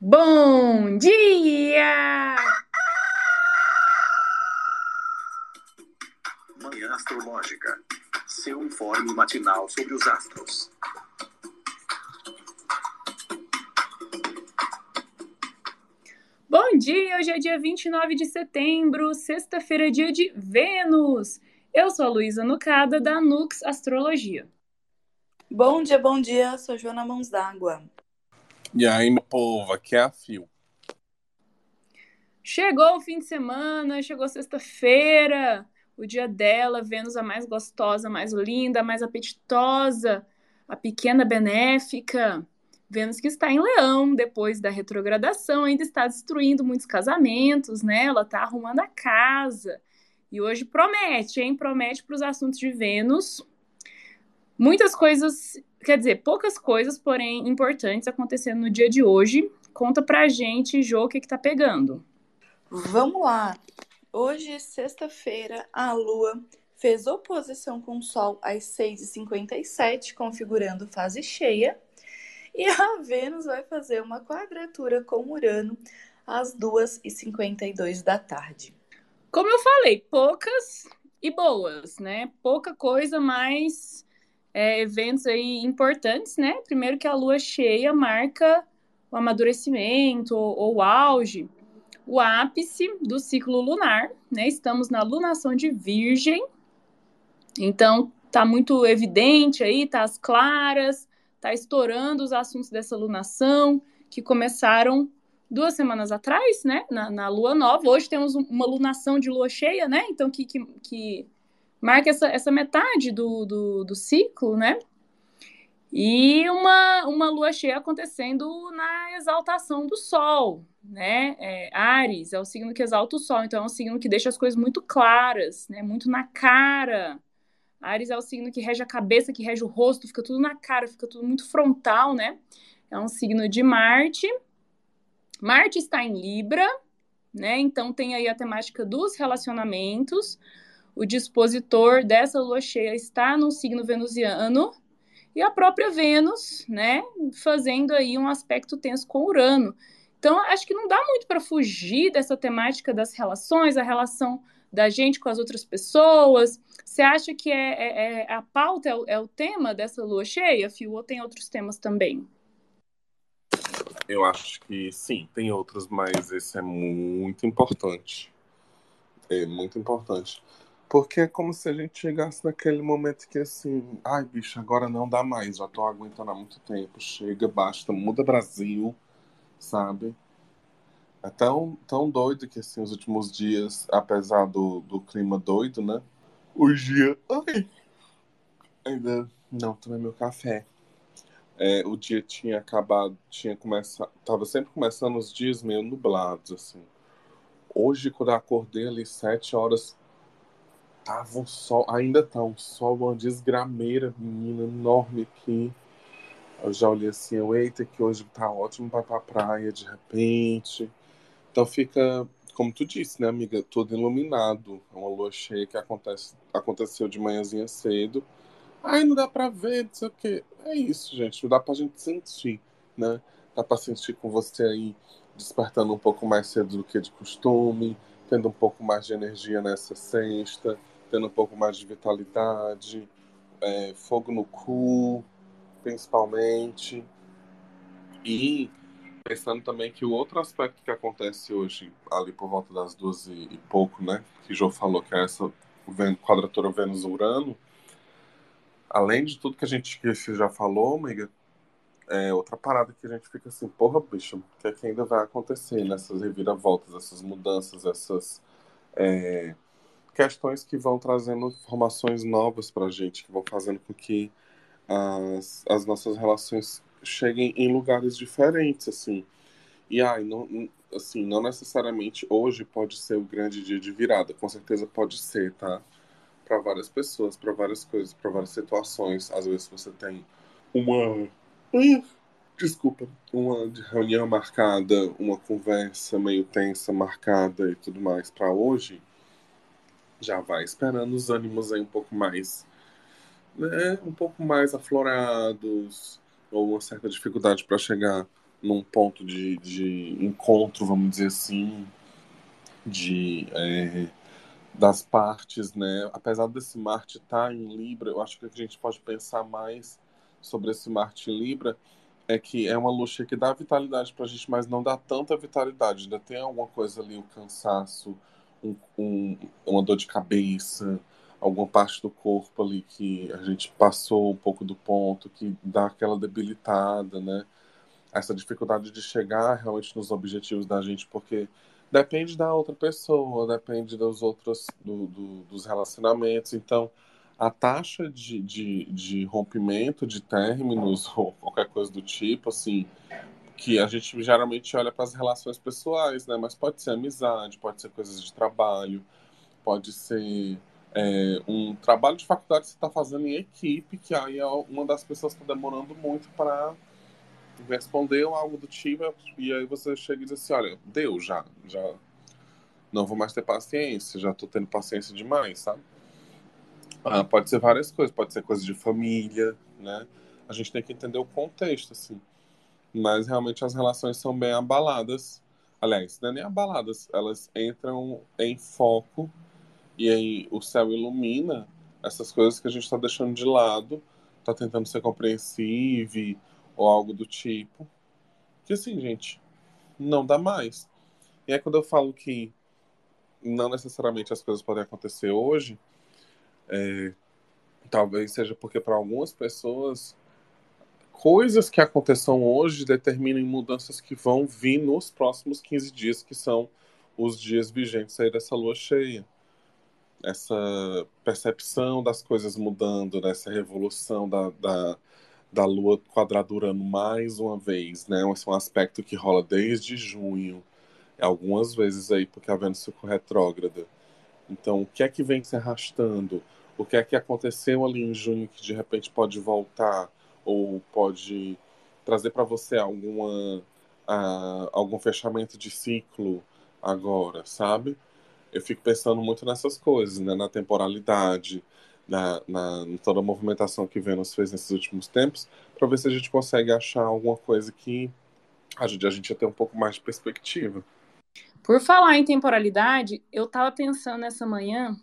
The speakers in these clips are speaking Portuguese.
Bom dia! Manhã Astrológica. Seu informe matinal sobre os astros. Bom dia! Hoje é dia 29 de setembro, sexta-feira, dia de Vênus. Eu sou a Luísa Nucada, da Nux Astrologia. Bom dia, bom dia. Sou Joana Mãos d'Água. E aí, meu povo, aqui é a Fio. Chegou o fim de semana, chegou sexta-feira, o dia dela, Vênus a mais gostosa, mais linda, mais apetitosa, a pequena benéfica. Vênus que está em Leão, depois da retrogradação, ainda está destruindo muitos casamentos, né? Ela está arrumando a casa. E hoje promete, hein? Promete para os assuntos de Vênus. Muitas coisas quer dizer, poucas coisas, porém importantes acontecendo no dia de hoje. Conta pra gente, Jô, o que, que tá pegando. Vamos lá. Hoje, sexta-feira, a Lua fez oposição com o Sol às 6h57, configurando fase cheia. E a Vênus vai fazer uma quadratura com Urano às 2h52 da tarde. Como eu falei, poucas e boas, né? Pouca coisa, mas é, eventos aí importantes, né? Primeiro que a lua cheia marca o amadurecimento ou, o auge, o ápice do ciclo lunar, né? Estamos na lunação de Virgem, então tá muito evidente aí, tá as claras, tá estourando os assuntos dessa lunação que começaram duas semanas atrás, né? Na, na lua nova. Hoje temos uma lunação de lua cheia, né? Então que, que, que marca essa, essa metade do, do, do ciclo, né? E uma, uma lua cheia acontecendo na exaltação do Sol, né? É, Ares é o signo que exalta o Sol, então é um signo que deixa as coisas muito claras, né? Muito na cara. Ares é o signo que rege a cabeça, que rege o rosto, fica tudo na cara, fica tudo muito frontal, né? É um signo de Marte. Marte está em Libra, né? Então tem aí a temática dos relacionamentos o dispositor dessa lua cheia está no signo venusiano e a própria Vênus, né, fazendo aí um aspecto tenso com Urano. Então, acho que não dá muito para fugir dessa temática das relações, a relação da gente com as outras pessoas. Você acha que é, é, é a pauta é o, é o, tema dessa lua cheia, Fio, ou tem outros temas também? Eu acho que sim, tem outros, mas esse é muito importante. É muito importante. Porque é como se a gente chegasse naquele momento que assim, ai bicho, agora não dá mais, já tô aguentando há muito tempo, chega, basta, muda Brasil, sabe? É tão, tão doido que assim, os últimos dias, apesar do, do clima doido, né? O dia. Ai, ainda não tomei meu café. É, o dia tinha acabado, tinha começado. Tava sempre começando os dias meio nublados, assim. Hoje, quando eu acordei ali sete horas, tava um sol, ainda tá um sol, uma desgrameira, menina, enorme aqui. Eu já olhei assim, eu, eita, que hoje tá ótimo para pra praia de repente. Então fica, como tu disse, né, amiga, todo iluminado. É uma lua cheia que acontece, aconteceu de manhãzinha cedo. Ai, não dá pra ver, não sei o quê. É isso, gente, não dá pra gente sentir, né? Dá pra sentir com você aí despertando um pouco mais cedo do que de costume, tendo um pouco mais de energia nessa sexta tendo um pouco mais de vitalidade, é, fogo no cu, principalmente. E pensando também que o outro aspecto que acontece hoje, ali por volta das duas e, pouco, né, que João falou que é essa quadratura Vênus-Urano, além de tudo que a gente que já falou, amiga, é outra parada que a gente fica assim, porra, bicho, o que é que ainda vai acontecer nessas reviravoltas, essas mudanças, essas é, questões que vão trazendo informações novas para a gente, que vão fazendo com que as, as nossas relações cheguem em lugares diferentes, assim. E aí, não, assim, não necessariamente hoje pode ser o grande dia de virada, com certeza pode ser, tá? Para várias pessoas, para várias coisas, para várias situações. Às vezes você tem uma. Desculpa, uma reunião marcada, uma conversa meio tensa marcada e tudo mais para hoje já vai esperando os ânimos aí um pouco mais, né, um pouco mais aflorados, ou uma certa dificuldade para chegar num ponto de, de encontro, vamos dizer assim, de é, das partes, né? Apesar desse Marte estar tá em Libra, eu acho que a gente pode pensar mais sobre esse Marte em Libra é que é uma cheia que dá vitalidade para a gente, mas não dá tanta vitalidade. Ainda tem alguma coisa ali, o cansaço, um, um, uma dor de cabeça, alguma parte do corpo ali que a gente passou um pouco do ponto, que dá aquela debilitada, né? Essa dificuldade de chegar realmente nos objetivos da gente, porque depende da outra pessoa, depende dos outros, do, do, dos relacionamentos. Então, a taxa de, de, de rompimento de términos ou qualquer coisa do tipo, assim, que a gente geralmente olha para as relações pessoais, né? Mas pode ser amizade, pode ser coisas de trabalho, pode ser é, um trabalho de faculdade que você está fazendo em equipe, que aí é uma das pessoas está demorando muito para responder ou algo do tipo, e aí você chega e diz assim, olha, deu já, já não vou mais ter paciência, já estou tendo paciência demais, sabe? Ah, pode ser várias coisas, pode ser coisa de família, né? A gente tem que entender o contexto, assim. Mas realmente as relações são bem abaladas. Aliás, não é nem abaladas, elas entram em foco e aí o céu ilumina essas coisas que a gente está deixando de lado, está tentando ser compreensivo ou algo do tipo. Que assim, gente, não dá mais. E é quando eu falo que não necessariamente as coisas podem acontecer hoje, é, talvez seja porque para algumas pessoas coisas que aconteçam hoje determinam mudanças que vão vir nos próximos 15 dias, que são os dias vigentes aí dessa lua cheia. Essa percepção das coisas mudando, dessa revolução da, da, da lua quadradurando mais uma vez, né? Esse é um aspecto que rola desde junho, algumas vezes aí, porque a Vênus ficou retrógrada. Então, o que é que vem se arrastando? o que é que aconteceu ali em junho que de repente pode voltar ou pode trazer para você alguma uh, algum fechamento de ciclo agora, sabe? Eu fico pensando muito nessas coisas, né? Na temporalidade, na, na toda a movimentação que Vênus fez nesses últimos tempos, para ver se a gente consegue achar alguma coisa que ajude a gente a ter um pouco mais de perspectiva. Por falar em temporalidade, eu estava pensando nessa manhã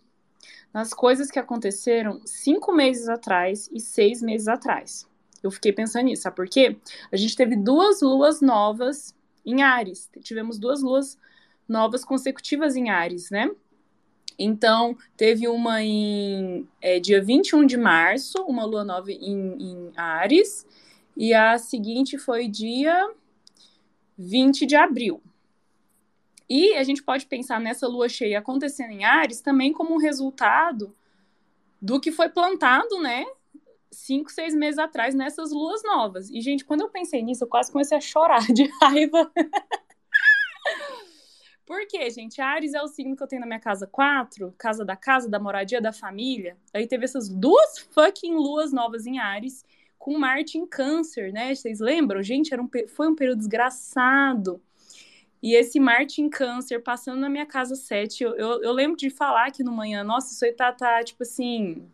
nas coisas que aconteceram cinco meses atrás e seis meses atrás. Eu fiquei pensando nisso, sabe por quê? A gente teve duas luas novas em Ares. Tivemos duas luas novas consecutivas em Ares, né? Então, teve uma em é, dia 21 de março, uma lua nova em, em Ares, e a seguinte foi dia 20 de abril. E a gente pode pensar nessa lua cheia acontecendo em Ares também como um resultado do que foi plantado, né? Cinco, seis meses atrás nessas luas novas. E, gente, quando eu pensei nisso, eu quase comecei a chorar de raiva. Por quê, gente? Ares é o signo que eu tenho na minha casa 4, casa da casa, da moradia, da família. Aí teve essas duas fucking luas novas em Ares, com Marte em câncer, né? Vocês lembram? Gente, era um, foi um período desgraçado. E esse Marte em câncer passando na minha casa 7, eu, eu, eu, lembro de falar aqui no manhã, nossa, isso aí tá, tá, tipo assim,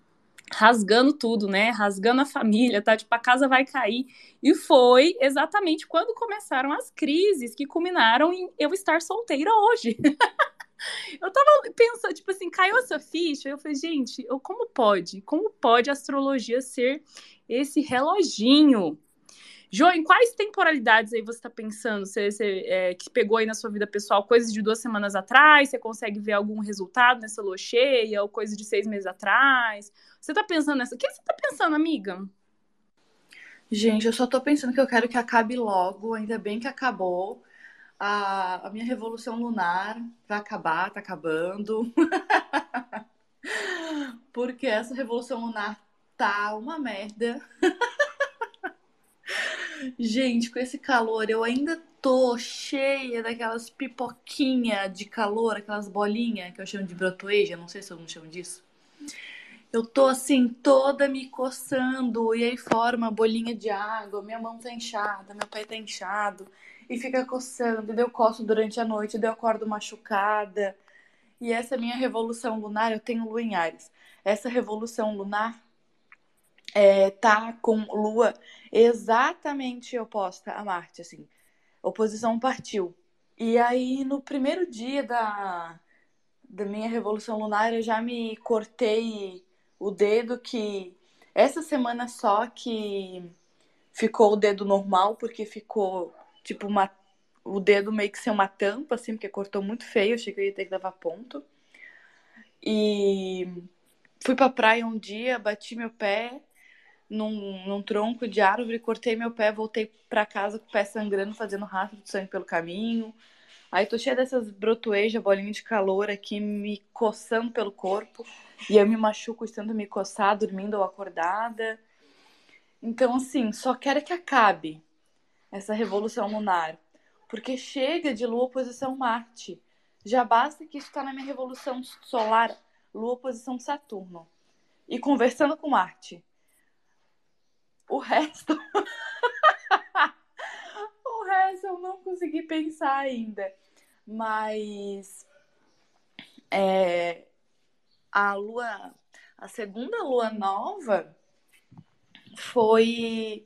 rasgando tudo, né? Rasgando a família, tá? Tipo, a casa vai cair. E foi exatamente quando começaram as crises que culminaram em eu estar solteira hoje. eu tava pensando, tipo assim, caiu essa ficha, eu falei, gente, eu, como pode? Como pode a astrologia ser esse reloginho? Jo, em quais temporalidades aí você está pensando? Você, você é, que pegou aí na sua vida pessoal coisas de duas semanas atrás? Você consegue ver algum resultado nessa lua cheia? Ou coisa de seis meses atrás? Você está pensando nessa? O que você está pensando, amiga? Gente, eu só tô pensando que eu quero que acabe logo. Ainda bem que acabou. A, a minha revolução lunar vai acabar, tá acabando. Porque essa revolução lunar tá uma merda. Gente, com esse calor, eu ainda tô cheia daquelas pipoquinhas de calor, aquelas bolinhas que eu chamo de brotoeja, não sei se eu não chamo disso. Eu tô assim, toda me coçando, e aí forma bolinha de água, minha mão tá inchada, meu pé tá inchado, e fica coçando, e eu coço durante a noite, eu acordo machucada. E essa minha revolução lunar, eu tenho lua em Ares. Essa revolução lunar é, tá com Lua exatamente oposta a Marte, assim. oposição partiu. E aí, no primeiro dia da, da minha revolução lunar, eu já me cortei o dedo que essa semana só que ficou o dedo normal, porque ficou tipo uma o dedo meio que ser uma tampa, assim, porque cortou muito feio, achei que eu ia ter que levar ponto. E fui pra praia um dia, bati meu pé num, num tronco de árvore, cortei meu pé, voltei pra casa com o pé sangrando, fazendo rastro de sangue pelo caminho. Aí tô cheia dessas brotoejas, bolinha de calor aqui, me coçando pelo corpo. E eu me machuco estando me coçar, dormindo ou acordada. Então, assim, só quero que acabe essa revolução lunar. Porque chega de Lua oposição Marte. Já basta que isso está na minha revolução solar, Lua oposição Saturno. E conversando com Marte. O resto. o resto eu não consegui pensar ainda. Mas. É, a lua. A segunda lua nova foi.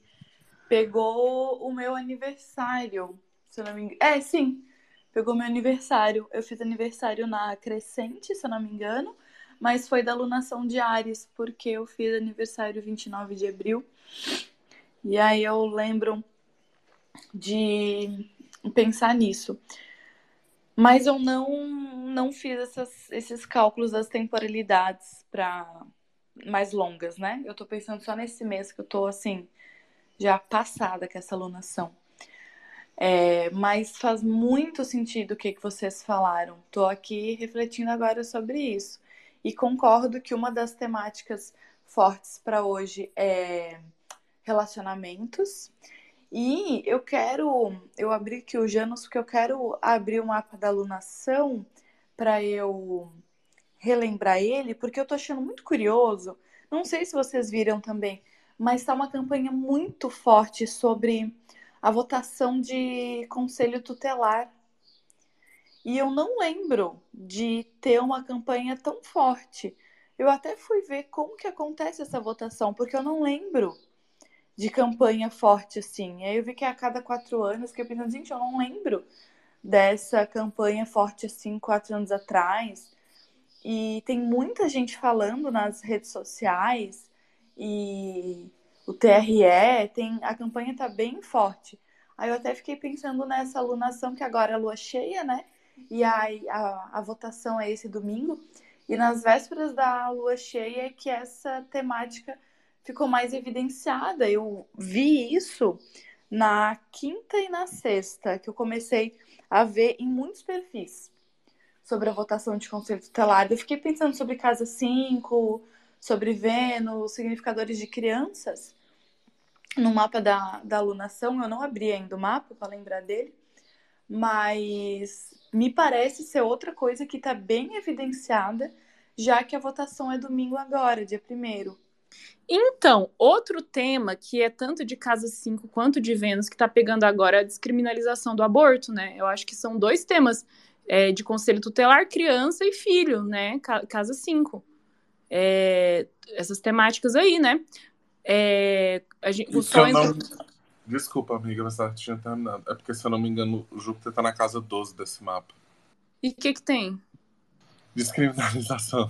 Pegou o meu aniversário. Se eu não me engano. É, sim. Pegou meu aniversário. Eu fiz aniversário na crescente, se eu não me engano. Mas foi da lunação de Ares, porque eu fiz aniversário 29 de abril. E aí eu lembro de pensar nisso. Mas eu não, não fiz essas, esses cálculos das temporalidades para mais longas, né? Eu tô pensando só nesse mês que eu tô assim, já passada com essa alunação. É, mas faz muito sentido o que, que vocês falaram. Tô aqui refletindo agora sobre isso. E concordo que uma das temáticas fortes para hoje é relacionamentos. E eu quero, eu abri aqui o Janus porque eu quero abrir o mapa da alunação para eu relembrar ele, porque eu tô achando muito curioso. Não sei se vocês viram também, mas está uma campanha muito forte sobre a votação de conselho tutelar. E eu não lembro de ter uma campanha tão forte. Eu até fui ver como que acontece essa votação, porque eu não lembro de campanha forte assim. Aí eu vi que é a cada quatro anos, que eu pensando, gente, eu não lembro dessa campanha forte assim quatro anos atrás. E tem muita gente falando nas redes sociais e o TRE tem a campanha tá bem forte. Aí eu até fiquei pensando nessa alunação que agora é lua cheia, né? E aí a, a votação é esse domingo. E nas vésperas da lua cheia é que essa temática ficou mais evidenciada. Eu vi isso na quinta e na sexta, que eu comecei a ver em muitos perfis sobre a votação de conselho tutelar. Eu fiquei pensando sobre casa 5, sobre Vênus, significadores de crianças. No mapa da, da alunação, eu não abri ainda o mapa para lembrar dele, mas me parece ser outra coisa que está bem evidenciada, já que a votação é domingo agora, dia 1 então, outro tema que é tanto de Casa 5 quanto de Vênus, que está pegando agora é a descriminalização do aborto, né? Eu acho que são dois temas é, de conselho tutelar, criança e filho, né? Casa 5. É, essas temáticas aí, né? É, a gente, o sonho... Não... Desculpa, amiga, você tá tinha terminado. É porque, se eu não me engano, o Júpiter tá na casa 12 desse mapa. E o que que tem? Descriminalização.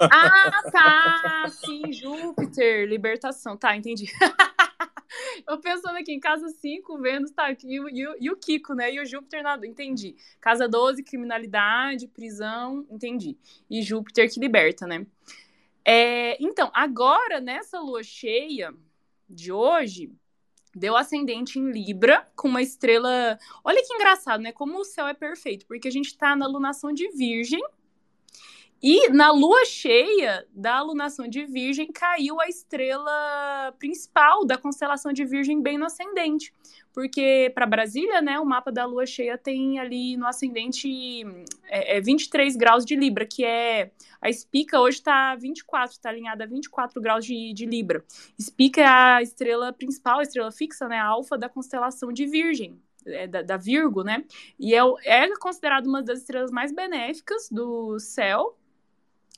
Ah, tá! Sim, Júpiter, libertação. Tá, entendi. Eu pensando aqui em casa 5, Vênus tá aqui, e, e, e, o Kiko, né? E o Júpiter nada, entendi. Casa 12, criminalidade, prisão, entendi. E Júpiter que liberta, né? É, então, agora, nessa lua cheia de hoje, deu ascendente em Libra, com uma estrela. Olha que engraçado, né? Como o céu é perfeito, porque a gente tá na lunação de Virgem, e na lua cheia da alunação de Virgem caiu a estrela principal da constelação de Virgem bem no ascendente. Porque para Brasília, né, o mapa da lua cheia tem ali no ascendente é, é 23 graus de Libra, que é. A espica hoje está 24, está alinhada a 24 graus de, de Libra. Espica é a estrela principal, a estrela fixa, né, a alfa da constelação de Virgem. É, da, da Virgo, né? E é, é considerado uma das estrelas mais benéficas do céu,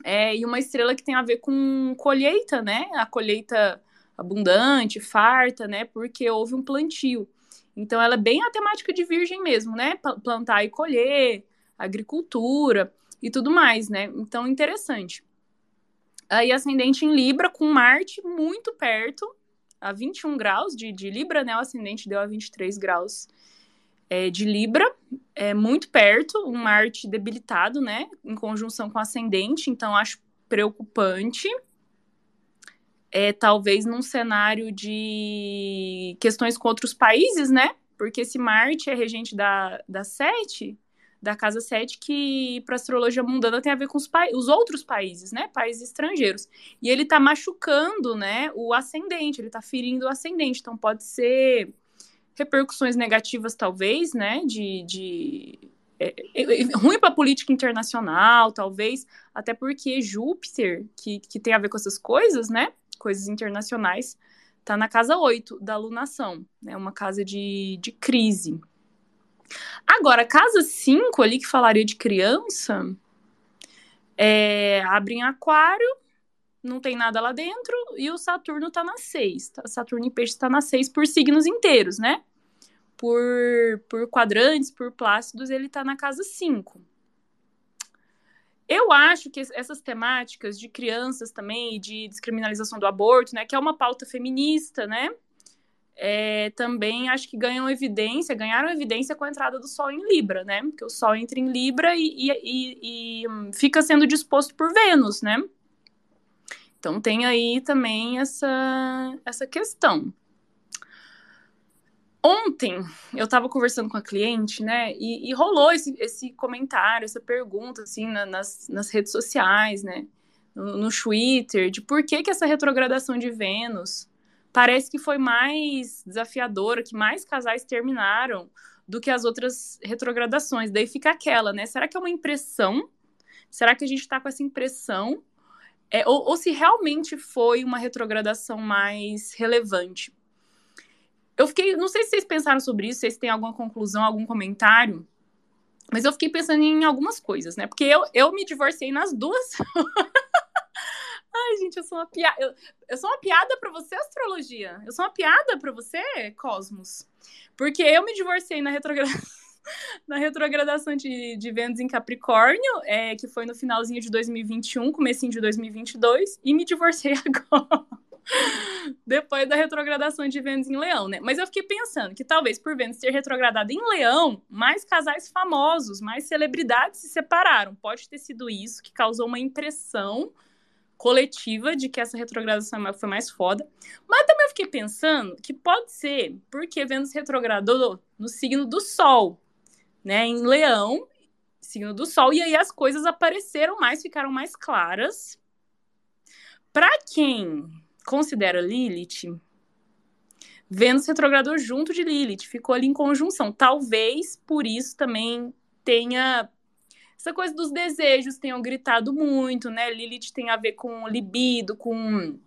é, e uma estrela que tem a ver com colheita, né? A colheita abundante, farta, né? Porque houve um plantio. Então, ela é bem a temática de virgem mesmo, né? Plantar e colher, agricultura e tudo mais, né? Então, interessante. Aí, ascendente em Libra, com Marte muito perto, a 21 graus de, de Libra, né? O ascendente deu a 23 graus é, de Libra, é muito perto, um Marte debilitado, né? Em conjunção com ascendente, então acho preocupante. É, talvez num cenário de questões com outros países, né? Porque esse Marte é regente da, da sete, da casa 7, que para astrologia mundana tem a ver com os, os outros países, né? Países estrangeiros. E ele tá machucando, né? O ascendente, ele tá ferindo o ascendente. Então pode ser repercussões negativas, talvez, né? De. de é, é, é ruim para a política internacional, talvez, até porque Júpiter, que, que tem a ver com essas coisas, né? Coisas internacionais, tá na casa 8 da alunação, né? Uma casa de, de crise. Agora, casa 5 ali, que falaria de criança, é, abre em aquário, não tem nada lá dentro, e o Saturno tá na 6. Tá? Saturno em peixe está na 6 por signos inteiros, né? Por, por quadrantes, por plácidos, ele tá na casa 5. Eu acho que essas temáticas de crianças também, de descriminalização do aborto, né, que é uma pauta feminista, né, é, também acho que ganham evidência, ganharam evidência com a entrada do Sol em Libra, né? Porque o Sol entra em Libra e, e, e, e hum, fica sendo disposto por Vênus, né? Então tem aí também essa, essa questão. Ontem eu estava conversando com a cliente, né? E, e, rolou esse, esse comentário, essa pergunta, assim, na, nas, nas redes sociais, né? No, no Twitter, de por que, que essa retrogradação de Vênus parece que foi mais desafiadora, que mais casais terminaram do que as outras retrogradações. Daí fica aquela, né? Será que é uma impressão? Será que a gente está com essa impressão? É, ou, ou se realmente foi uma retrogradação mais relevante? Eu fiquei, não sei se vocês pensaram sobre isso, se vocês têm alguma conclusão, algum comentário, mas eu fiquei pensando em algumas coisas, né? Porque eu, eu me divorciei nas duas. Ai, gente, eu sou uma piada. Eu, eu sou uma piada para você, astrologia. Eu sou uma piada para você, Cosmos. Porque eu me divorciei na retrogradação. na retrogradação de, de Vênus em Capricórnio, é, que foi no finalzinho de 2021, comecinho de 2022, e me divorciei agora. Depois da retrogradação de Vênus em Leão, né? Mas eu fiquei pensando que talvez por Vênus ter retrogradado em Leão, mais casais famosos, mais celebridades se separaram. Pode ter sido isso que causou uma impressão coletiva de que essa retrogradação foi mais foda. Mas também eu fiquei pensando que pode ser porque Vênus retrogradou no signo do Sol, né? Em Leão, signo do Sol, e aí as coisas apareceram mais, ficaram mais claras. Para quem considera Lilith, Vênus retrogradou junto de Lilith, ficou ali em conjunção. Talvez por isso também tenha essa coisa dos desejos tenham gritado muito, né? Lilith tem a ver com libido, com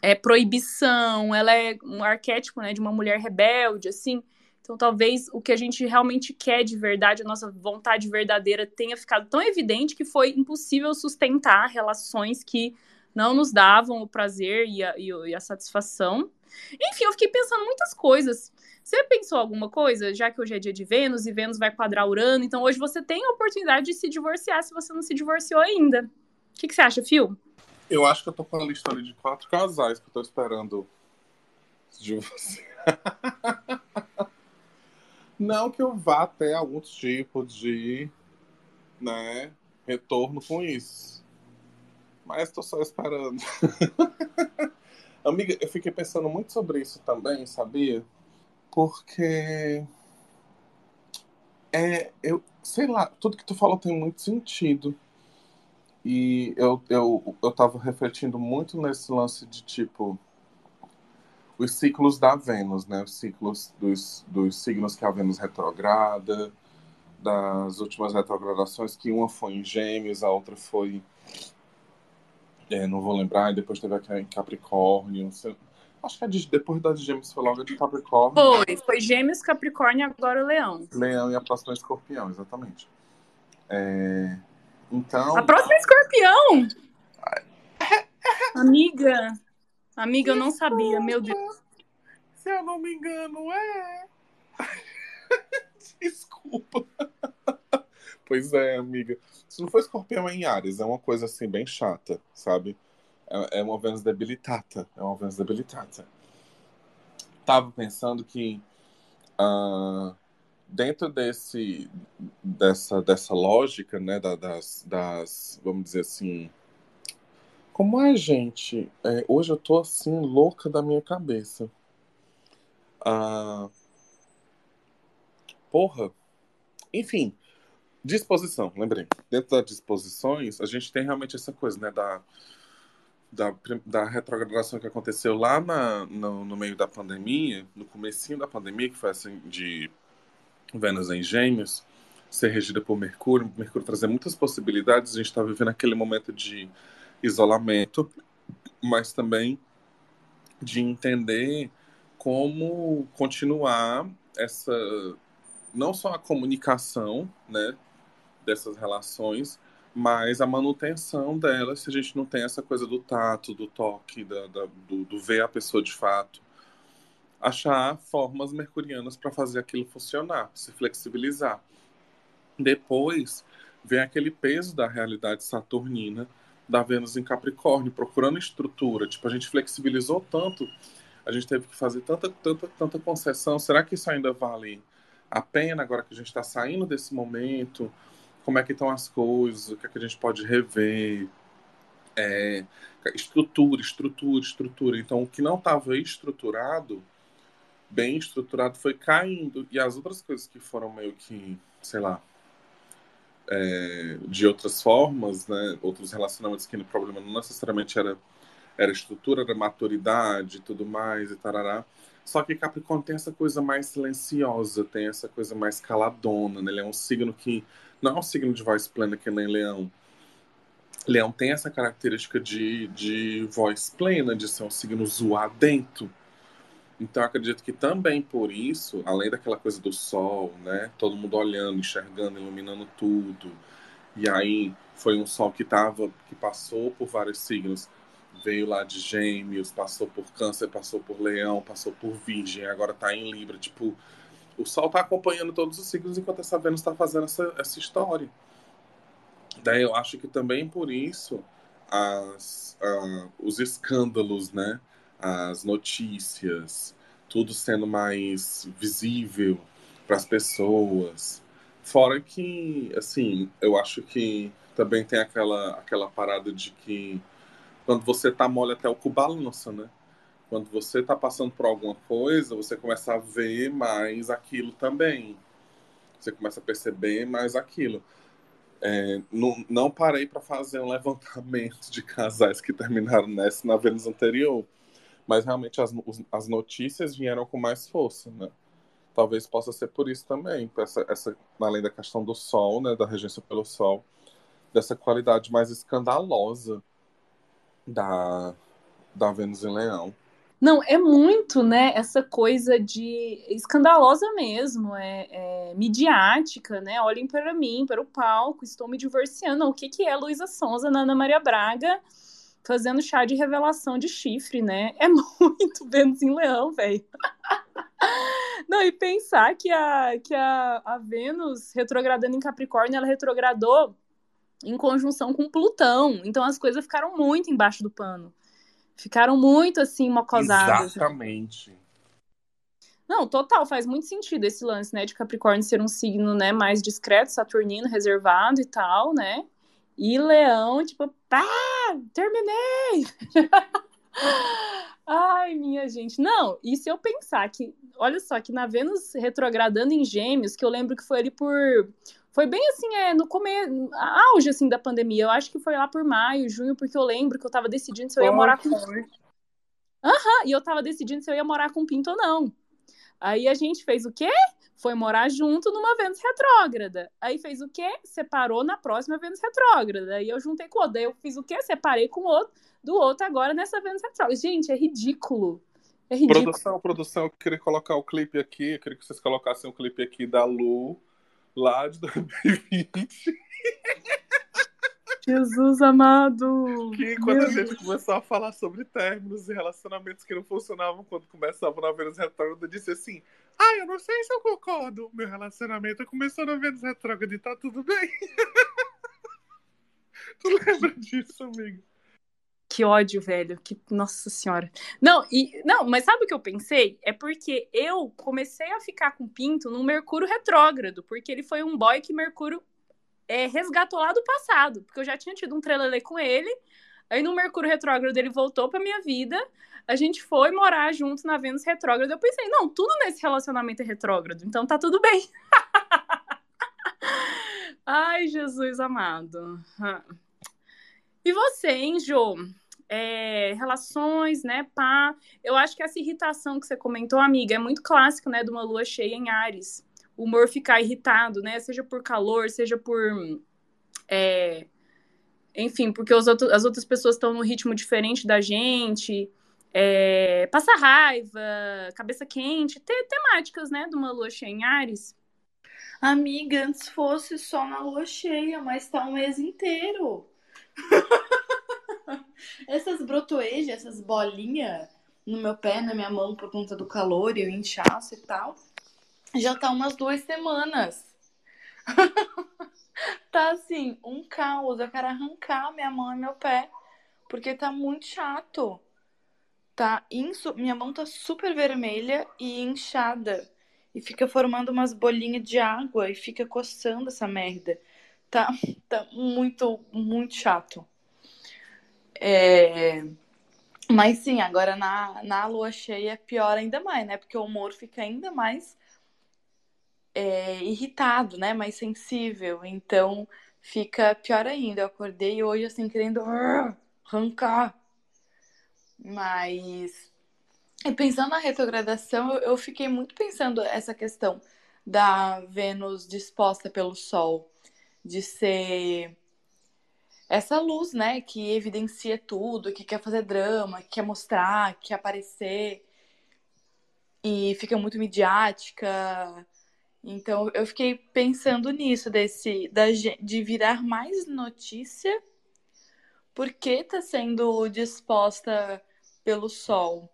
é, proibição, ela é um arquétipo né, de uma mulher rebelde, assim. Então, talvez o que a gente realmente quer de verdade, a nossa vontade verdadeira, tenha ficado tão evidente que foi impossível sustentar relações que não nos davam o prazer e a, e a satisfação. Enfim, eu fiquei pensando muitas coisas. Você pensou alguma coisa, já que hoje é dia de Vênus e Vênus vai quadrar Urano, então hoje você tem a oportunidade de se divorciar se você não se divorciou ainda. O que, que você acha, Fio? Eu acho que eu tô com a lista ali de quatro casais que eu tô esperando se divorciar. não que eu vá ter algum tipo de né, retorno com isso. Mas tô só esperando. Amiga, eu fiquei pensando muito sobre isso também, sabia? porque é, eu sei lá, tudo que tu falou tem muito sentido. E eu, eu, eu tava refletindo muito nesse lance de tipo os ciclos da Vênus, né? Os ciclos dos, dos signos que a Vênus retrograda, das últimas retrogradações, que uma foi em Gêmeos, a outra foi. É, não vou lembrar, e depois teve aqui em Capricórnio. Acho que a de, depois da de Gêmeos foi logo de Capricórnio. Foi, foi Gêmeos, Capricórnio e agora o Leão. Leão e a próxima é Escorpião, exatamente. É... Então. A próxima é Escorpião! Amiga, amiga, eu não sabia, meu Deus. Se eu não me engano, é. Desculpa. Pois é, amiga. Se não for escorpião é em Ares, é uma coisa assim bem chata, sabe? É, é uma Vênus debilitada. É uma Vênus debilitada. Tava pensando que uh, dentro desse, dessa, dessa lógica, né, das, das, vamos dizer assim, como é, gente? É, hoje eu tô assim, louca da minha cabeça. Ah, porra. Enfim, disposição, lembrei. Dentro das disposições, a gente tem realmente essa coisa, né, da, da, da retrogradação que aconteceu lá na, no, no meio da pandemia, no comecinho da pandemia, que foi assim, de Vênus em Gêmeos, ser regida por Mercúrio, Mercúrio trazer muitas possibilidades, a gente está vivendo aquele momento de isolamento, mas também de entender como continuar essa não só a comunicação, né, dessas relações, mas a manutenção delas, se a gente não tem essa coisa do tato, do toque, da, da do, do, ver a pessoa de fato, achar formas mercurianas para fazer aquilo funcionar, se flexibilizar. Depois vem aquele peso da realidade saturnina da Vênus em Capricórnio, procurando estrutura. Tipo, a gente flexibilizou tanto, a gente teve que fazer tanta, tanta, tanta concessão. Será que isso ainda vale a pena agora que a gente está saindo desse momento? Como é que estão as coisas? O que é que a gente pode rever? É, estrutura, estrutura, estrutura. Então, o que não estava estruturado, bem estruturado, foi caindo. E as outras coisas que foram meio que, sei lá, é, de outras formas, né, outros relacionamentos que o problema não necessariamente era, era estrutura, era maturidade e tudo mais e tarará. Só que Capricórnio tem essa coisa mais silenciosa, tem essa coisa mais caladona, né? Ele é um signo que não é um signo de voz plena que nem Leão. Leão tem essa característica de, de voz plena, de ser um signo zoadento. Então acredito que também por isso, além daquela coisa do sol, né, todo mundo olhando, enxergando, iluminando tudo, e aí foi um sol que tava, que passou por vários signos, veio lá de Gêmeos, passou por Câncer, passou por Leão, passou por Virgem, agora está em Libra, tipo, o sol está acompanhando todos os signos enquanto essa Vênus está fazendo essa, essa história. Daí eu acho que também por isso as, uh, os escândalos, né? as notícias, tudo sendo mais visível para as pessoas. Fora que, assim, eu acho que também tem aquela, aquela parada de que quando você tá mole até o cu balança, né? Quando você tá passando por alguma coisa, você começa a ver mais aquilo também. Você começa a perceber mais aquilo. É, não, não parei para fazer um levantamento de casais que terminaram nessa na Vênus anterior mas realmente as, as notícias vieram com mais força, né? Talvez possa ser por isso também, essa, essa, além da questão do Sol, né, da regência pelo Sol, dessa qualidade mais escandalosa da, da Vênus em Leão. Não, é muito, né, essa coisa de escandalosa mesmo, é, é midiática, né? Olhem para mim, para o palco, estou me divorciando. O que, que é Luísa Sonza na Ana Maria Braga? fazendo chá de revelação de chifre, né? É muito Vênus em Leão, velho. Não, e pensar que a, que a, a Vênus retrogradando em Capricórnio, ela retrogradou em conjunção com Plutão. Então as coisas ficaram muito embaixo do pano. Ficaram muito assim, mocosadas. Exatamente. Não, total, faz muito sentido esse lance, né, de Capricórnio ser um signo, né, mais discreto, saturnino, reservado e tal, né? E Leão, tipo, pá, terminei! Gente. Não, e se eu pensar que, olha só, que na Vênus retrogradando em Gêmeos, que eu lembro que foi ali por. Foi bem assim, é, no começo, auge assim da pandemia. Eu acho que foi lá por maio, junho, porque eu lembro que eu tava decidindo se eu ia morar com. Aham, uhum, e eu tava decidindo se eu ia morar com o Pinto ou não. Aí a gente fez o quê? Foi morar junto numa Vênus retrógrada. Aí fez o quê? Separou na próxima Vênus retrógrada. Aí eu juntei com o outro. Daí eu fiz o quê? Separei com o outro, do outro agora nessa Vênus retrógrada. Gente, é ridículo. É ridículo. Produção, produção, eu queria colocar o clipe aqui. Eu queria que vocês colocassem o clipe aqui da Lu, lá de 2020. Jesus amado! Que quando Meu a gente Deus. começou a falar sobre términos e relacionamentos que não funcionavam quando começavam na Vênus retrógrada, disse assim: Ai, eu não sei se eu concordo. Meu relacionamento começou no Vênus retrógrado e tá tudo bem. tu lembra disso, amigo? Que ódio, velho. Que nossa senhora. Não, e não, mas sabe o que eu pensei? É porque eu comecei a ficar com Pinto no Mercúrio retrógrado, porque ele foi um boy que Mercúrio é, resgatou lá do passado, porque eu já tinha tido um trelelê com ele. Aí no Mercúrio retrógrado ele voltou pra minha vida. A gente foi morar juntos na Vênus retrógrado. Eu pensei, não, tudo nesse relacionamento é retrógrado, então tá tudo bem. Ai, Jesus amado. E você, hein, Jô? É, relações, né, pá. Eu acho que essa irritação que você comentou, amiga, é muito clássico, né, de uma lua cheia em Ares. O humor ficar irritado, né, seja por calor, seja por... É, enfim, porque outros, as outras pessoas estão num ritmo diferente da gente, é, passa raiva, cabeça quente, te, temáticas, né, de uma lua cheia em Ares. Amiga, antes fosse só na lua cheia, mas tá um mês inteiro. essas brotoejas, essas bolinhas no meu pé, na minha mão, por conta do calor e o inchaço e tal, já tá umas duas semanas. tá assim, um caos. Eu quero arrancar minha mão e meu pé, porque tá muito chato. Tá insu... Minha mão tá super vermelha e inchada. E fica formando umas bolinhas de água e fica coçando essa merda. Tá, tá muito, muito chato. É... Mas sim, agora na, na lua cheia é pior ainda mais, né? Porque o humor fica ainda mais é, irritado, né? Mais sensível. Então fica pior ainda. Eu acordei hoje assim, querendo arrancar. Mas e pensando na retrogradação, eu, eu fiquei muito pensando essa questão da Vênus disposta pelo Sol, de ser essa luz, né, que evidencia tudo, que quer fazer drama, que quer mostrar, que quer aparecer e fica muito midiática. Então eu fiquei pensando nisso desse da, de virar mais notícia porque tá sendo disposta pelo sol.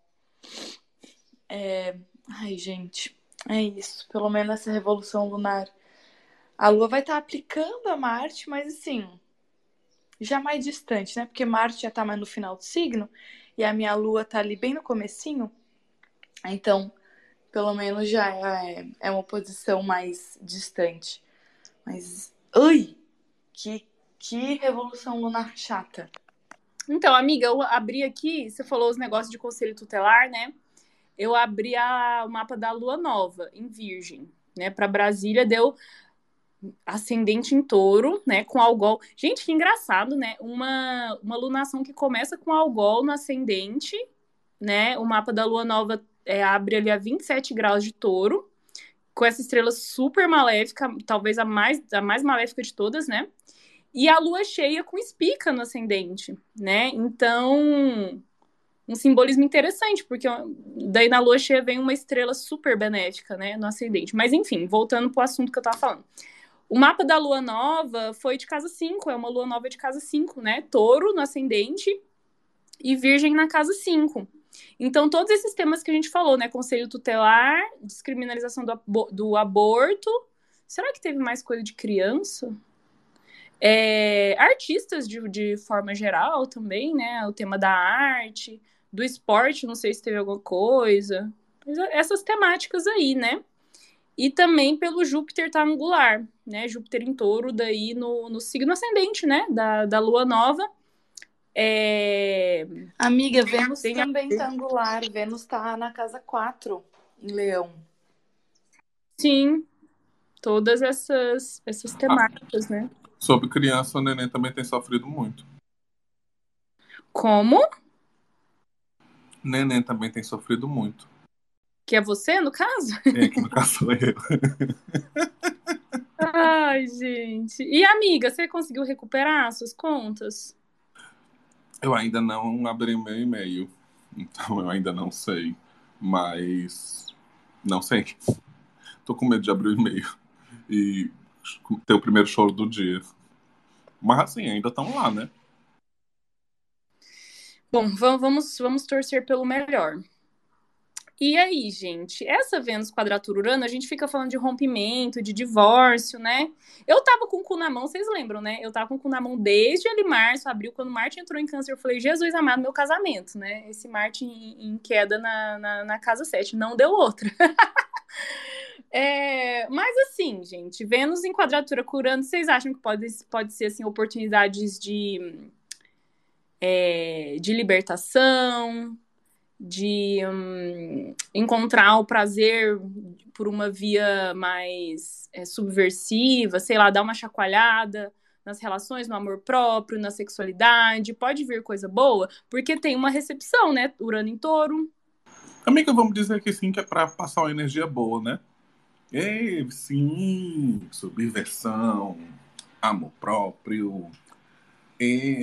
É... Ai, gente, é isso. Pelo menos essa revolução lunar. A Lua vai estar tá aplicando a Marte, mas assim, já mais distante, né? Porque Marte já tá mais no final do signo e a minha Lua tá ali bem no comecinho. Então, pelo menos já é, é uma posição mais distante. Mas, ui, que, que revolução lunar chata. Então, amiga, eu abri aqui, você falou os negócios de conselho tutelar, né? Eu abri a, o mapa da lua nova em Virgem, né? Para Brasília deu ascendente em touro, né? Com algol. Gente, que engraçado, né? Uma, uma lunação que começa com algol no ascendente, né? O mapa da lua nova é, abre ali a 27 graus de touro, com essa estrela super maléfica, talvez a mais, a mais maléfica de todas, né? E a lua cheia com espica no ascendente, né? Então, um simbolismo interessante, porque daí na lua cheia vem uma estrela super benéfica, né, no ascendente. Mas enfim, voltando para o assunto que eu estava falando. O mapa da lua nova foi de casa 5, é uma lua nova de casa 5, né? Touro no ascendente e Virgem na casa 5. Então, todos esses temas que a gente falou, né? Conselho tutelar, descriminalização do, do aborto. Será que teve mais coisa de criança? É, artistas de, de forma geral também, né? O tema da arte, do esporte, não sei se teve alguma coisa. Essas temáticas aí, né? E também pelo Júpiter tá angular, né? Júpiter em touro, daí no, no signo ascendente, né? Da, da lua nova. É... Amiga, Vênus Tem também a... tá angular. Vênus tá na casa 4, em Leão. Sim, todas essas, essas temáticas, ah. né? Sobre criança, o neném também tem sofrido muito. Como? Neném também tem sofrido muito. Que é você, no caso? É, que no caso sou eu. Ai, gente. E amiga, você conseguiu recuperar suas contas? Eu ainda não abri meu e-mail. Então eu ainda não sei. Mas. Não sei. Tô com medo de abrir o e-mail. E ter o primeiro choro do dia. Mas assim, ainda estão lá, né? Bom, vamos, vamos torcer pelo melhor. E aí, gente, essa Vênus quadratura Urano, a gente fica falando de rompimento, de divórcio, né? Eu tava com o cu na mão, vocês lembram, né? Eu tava com o cu na mão desde ali março, abril, quando Marte entrou em câncer, eu falei, Jesus amado, meu casamento, né? Esse Marte em, em queda na, na, na, casa 7, não deu outra. é, mas assim, gente, Vênus em quadratura com Urano, vocês acham que pode, pode ser, assim, oportunidades de, é, de libertação, de hum, encontrar o prazer por uma via mais é, subversiva, sei lá, dar uma chacoalhada nas relações, no amor próprio, na sexualidade, pode vir coisa boa, porque tem uma recepção, né? Urano em touro. Amiga, vamos dizer que sim, que é para passar uma energia boa, né? E, sim, subversão, amor próprio. E...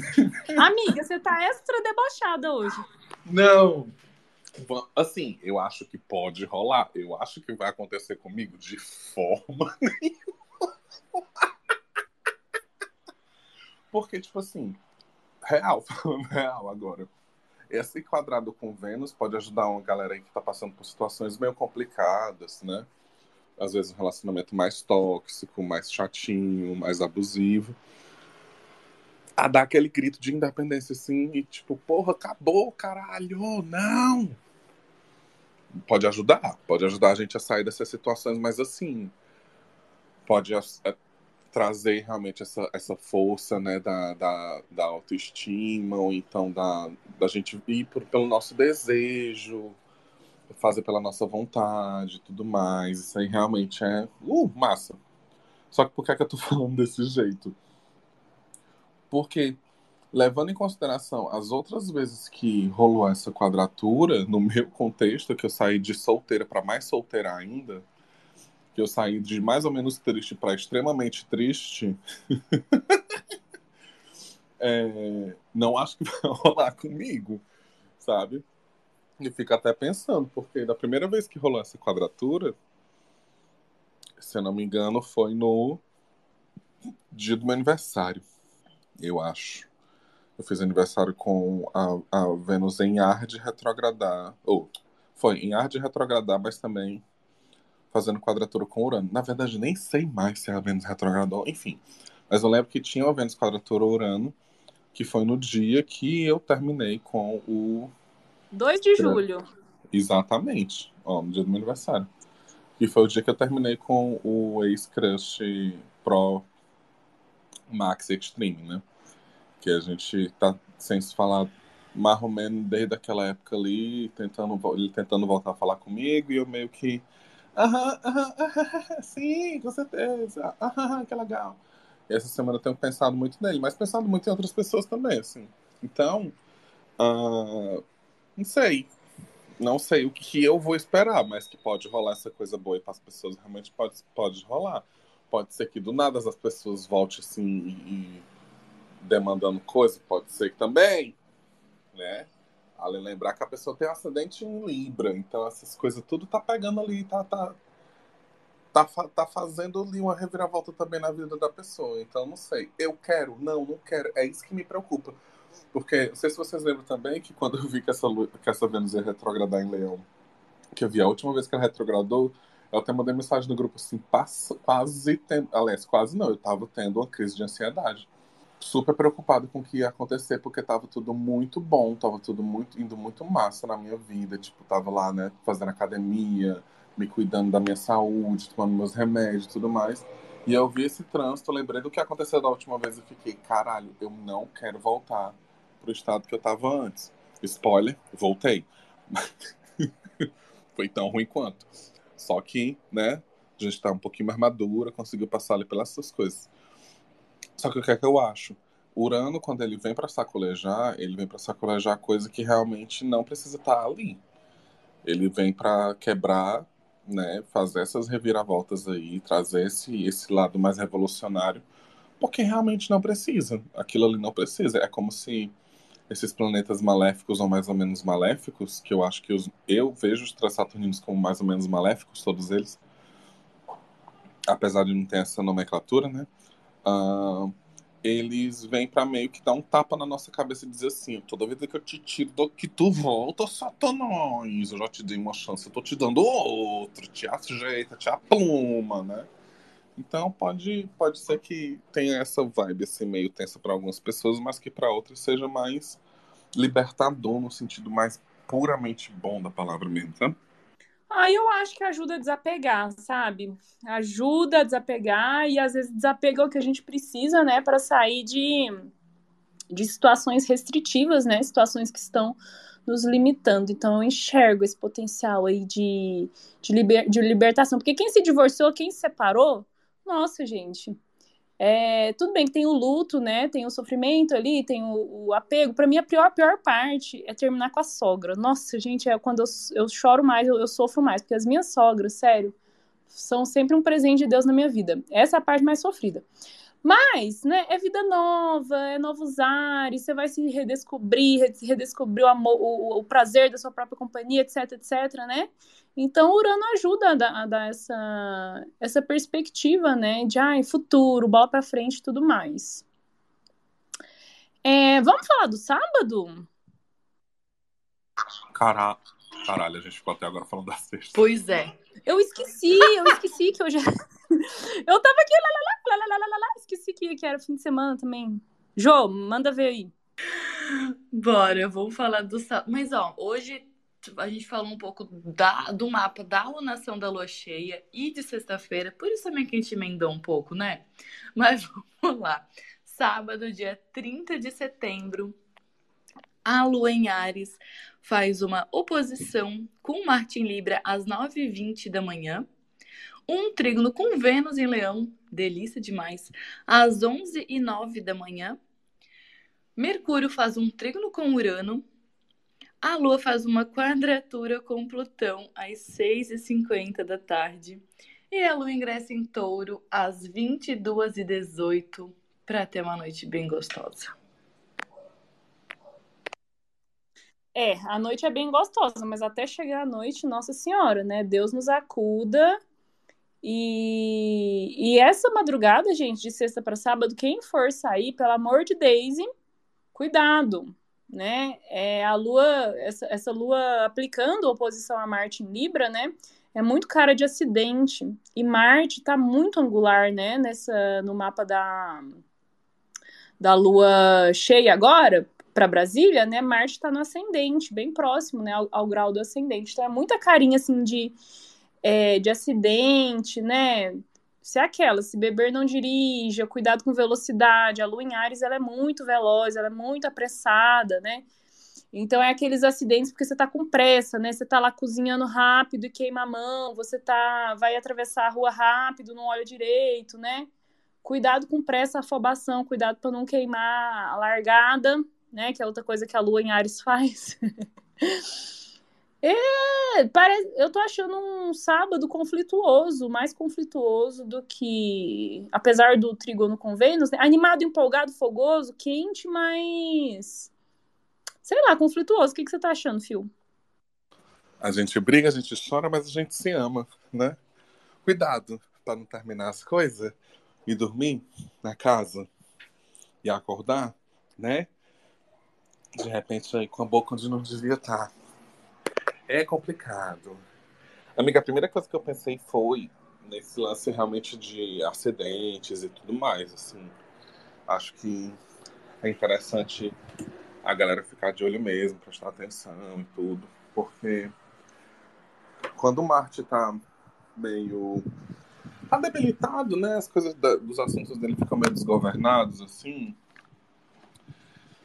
Amiga, você tá extra debochada hoje. Não. Assim, eu acho que pode rolar. Eu acho que vai acontecer comigo de forma nenhuma. Porque, tipo assim, real, falando real agora. Esse quadrado com Vênus pode ajudar uma galera aí que tá passando por situações meio complicadas, né? Às vezes um relacionamento mais tóxico, mais chatinho, mais abusivo a dar aquele grito de independência assim, e tipo, porra, acabou, caralho, não! Pode ajudar, pode ajudar a gente a sair dessas situações, mas assim, pode é, trazer realmente essa, essa força, né, da, da, da autoestima, ou então da, da gente ir por, pelo nosso desejo, fazer pela nossa vontade tudo mais. Isso aí realmente é, uh, massa. Só que por que, é que eu tô falando desse jeito? Porque, levando em consideração as outras vezes que rolou essa quadratura, no meu contexto, que eu saí de solteira para mais solteira ainda, que eu saí de mais ou menos triste para extremamente triste, é, não acho que vai rolar comigo, sabe? E fico até pensando, porque da primeira vez que rolou essa quadratura, se eu não me engano, foi no dia do meu aniversário eu acho. Eu fiz aniversário com a, a Vênus em ar de retrogradar. Ou, foi em ar de retrogradar, mas também fazendo quadratura com Urano. Na verdade, nem sei mais se é a Vênus retrogradou, enfim. Mas eu lembro que tinha a Vênus quadratura Urano, que foi no dia que eu terminei com o. 2 de julho. Exatamente. Ó, no dia do meu aniversário. Que foi o dia que eu terminei com o ex-crush pro Max Extreme, né? Que a gente tá sem se falar mais ou menos desde aquela época ali, tentando, ele tentando voltar a falar comigo, e eu meio que. Aham, aham, aham, sim, com certeza. Aham, que legal. E essa semana eu tenho pensado muito nele, mas pensado muito em outras pessoas também, assim. Então, uh, não sei. Não sei o que eu vou esperar, mas que pode rolar essa coisa boa para as pessoas, realmente pode, pode rolar. Pode ser que do nada as pessoas voltem assim e, demandando coisa, pode ser que também, né? Além de lembrar que a pessoa tem um acidente em Libra, então essas coisas tudo tá pegando ali, tá, tá, tá, tá fazendo ali uma reviravolta também na vida da pessoa. Então, não sei. Eu quero? Não, não quero. É isso que me preocupa. Porque, não sei se vocês lembram também que quando eu vi que essa, que essa Vênus ia retrogradar em Leão, que eu vi a última vez que ela retrogradou, eu até mandei mensagem no grupo assim, passa, quase tendo. Aliás, quase não, eu tava tendo uma crise de ansiedade. Super preocupado com o que ia acontecer, porque tava tudo muito bom, tava tudo muito indo muito massa na minha vida. Tipo, tava lá, né, fazendo academia, me cuidando da minha saúde, tomando meus remédios e tudo mais. E eu vi esse trânsito, lembrei do que aconteceu da última vez e fiquei, caralho, eu não quero voltar pro estado que eu tava antes. Spoiler, voltei. Foi tão ruim quanto. Só que, né, a gente tá um pouquinho mais madura, conseguiu passar ali pelas suas coisas. Só que o que é que eu acho? Urano, quando ele vem para sacolejar, ele vem para sacolejar coisa que realmente não precisa estar tá ali. Ele vem para quebrar, né, fazer essas reviravoltas aí, trazer esse, esse lado mais revolucionário, porque realmente não precisa. Aquilo ali não precisa. É como se esses planetas maléficos ou mais ou menos maléficos, que eu acho que os, eu vejo os transaturninos como mais ou menos maléficos, todos eles, apesar de não ter essa nomenclatura, né? Uh, eles vêm para meio que dar um tapa na nossa cabeça e dizer assim: toda vez que eu te tiro do que tu volta, satanás, eu já te dei uma chance, eu tô te dando outro, te ajeita, te apluma, né? Então pode, pode ser que tenha essa vibe assim, meio tensa para algumas pessoas, mas que para outras seja mais libertador no sentido mais puramente bom da palavra mesmo, sabe? Ah, eu acho que ajuda a desapegar, sabe? Ajuda a desapegar e às vezes desapega o que a gente precisa, né, para sair de, de situações restritivas, né? Situações que estão nos limitando. Então eu enxergo esse potencial aí de, de, liber, de libertação. Porque quem se divorciou, quem se separou, nossa, gente, é, tudo bem que tem o luto, né? Tem o sofrimento ali, tem o, o apego. Para mim, a pior, pior parte é terminar com a sogra. Nossa, gente, é quando eu, eu choro mais, eu, eu, sofro mais, porque as minhas sogras, sério, são sempre um presente de Deus na minha vida. Essa é a parte mais sofrida. Mas, né, é vida nova, é novos ares, você vai se redescobrir, redescobrir o, amor, o, o prazer da sua própria companhia, etc, etc, né? Então, o Urano ajuda a dar, a dar essa, essa perspectiva, né, de ai, futuro, bola para frente e tudo mais. É, vamos falar do sábado? Caralho, a gente ficou até agora falando da sexta. Pois é. Eu esqueci, eu esqueci que hoje. eu tava aqui, lá, lá, lá, lá, lá, lá, esqueci que, que era fim de semana também. Jô, manda ver aí. Bora, vamos falar do sábado. Mas, ó, hoje a gente falou um pouco da, do mapa da alunação da lua cheia e de sexta-feira, por isso também que a gente emendou um pouco, né? Mas vamos lá. Sábado, dia 30 de setembro, a lua em Ares faz uma oposição com Marte em Libra às 9h20 da manhã. Um trígono com Vênus em Leão, delícia demais, às 11h09 da manhã. Mercúrio faz um trígono com Urano a Lua faz uma quadratura com Plutão às 6h50 da tarde. E a Lua ingressa em touro às 22h18 para ter uma noite bem gostosa. É, a noite é bem gostosa, mas até chegar a noite, Nossa Senhora, né? Deus nos acuda. E, e essa madrugada, gente, de sexta para sábado, quem for sair, pelo amor de Daisy, cuidado né? É, a Lua, essa, essa Lua aplicando oposição a Marte em Libra, né? É muito cara de acidente. E Marte está muito angular, né? Nessa, no mapa da, da Lua cheia agora, para Brasília, né? Marte está no ascendente, bem próximo, né? Ao, ao, grau do ascendente. Então é muita carinha, assim, de, é, de acidente, né? se é aquela, se beber não dirija, cuidado com velocidade, a lua em Ares ela é muito veloz, ela é muito apressada, né? Então é aqueles acidentes porque você tá com pressa, né? Você tá lá cozinhando rápido e queima a mão, você tá vai atravessar a rua rápido, não olha direito, né? Cuidado com pressa, afobação, cuidado para não queimar a largada, né? Que é outra coisa que a lua em Ares faz. É, parece, eu tô achando um sábado conflituoso, mais conflituoso do que, apesar do trigono com Vênus, né? animado, empolgado, fogoso, quente, mas sei lá, conflituoso. O que, que você tá achando, Phil? A gente briga, a gente chora, mas a gente se ama, né? Cuidado para não terminar as coisas e dormir na casa e acordar, né? De repente aí com a boca onde não devia estar. Tá. É complicado. Amiga, a primeira coisa que eu pensei foi nesse lance realmente de acidentes e tudo mais, assim. Acho que é interessante a galera ficar de olho mesmo, prestar atenção e tudo, porque quando Marte tá meio tá debilitado, né? As coisas da, dos assuntos dele ficam meio desgovernados, assim.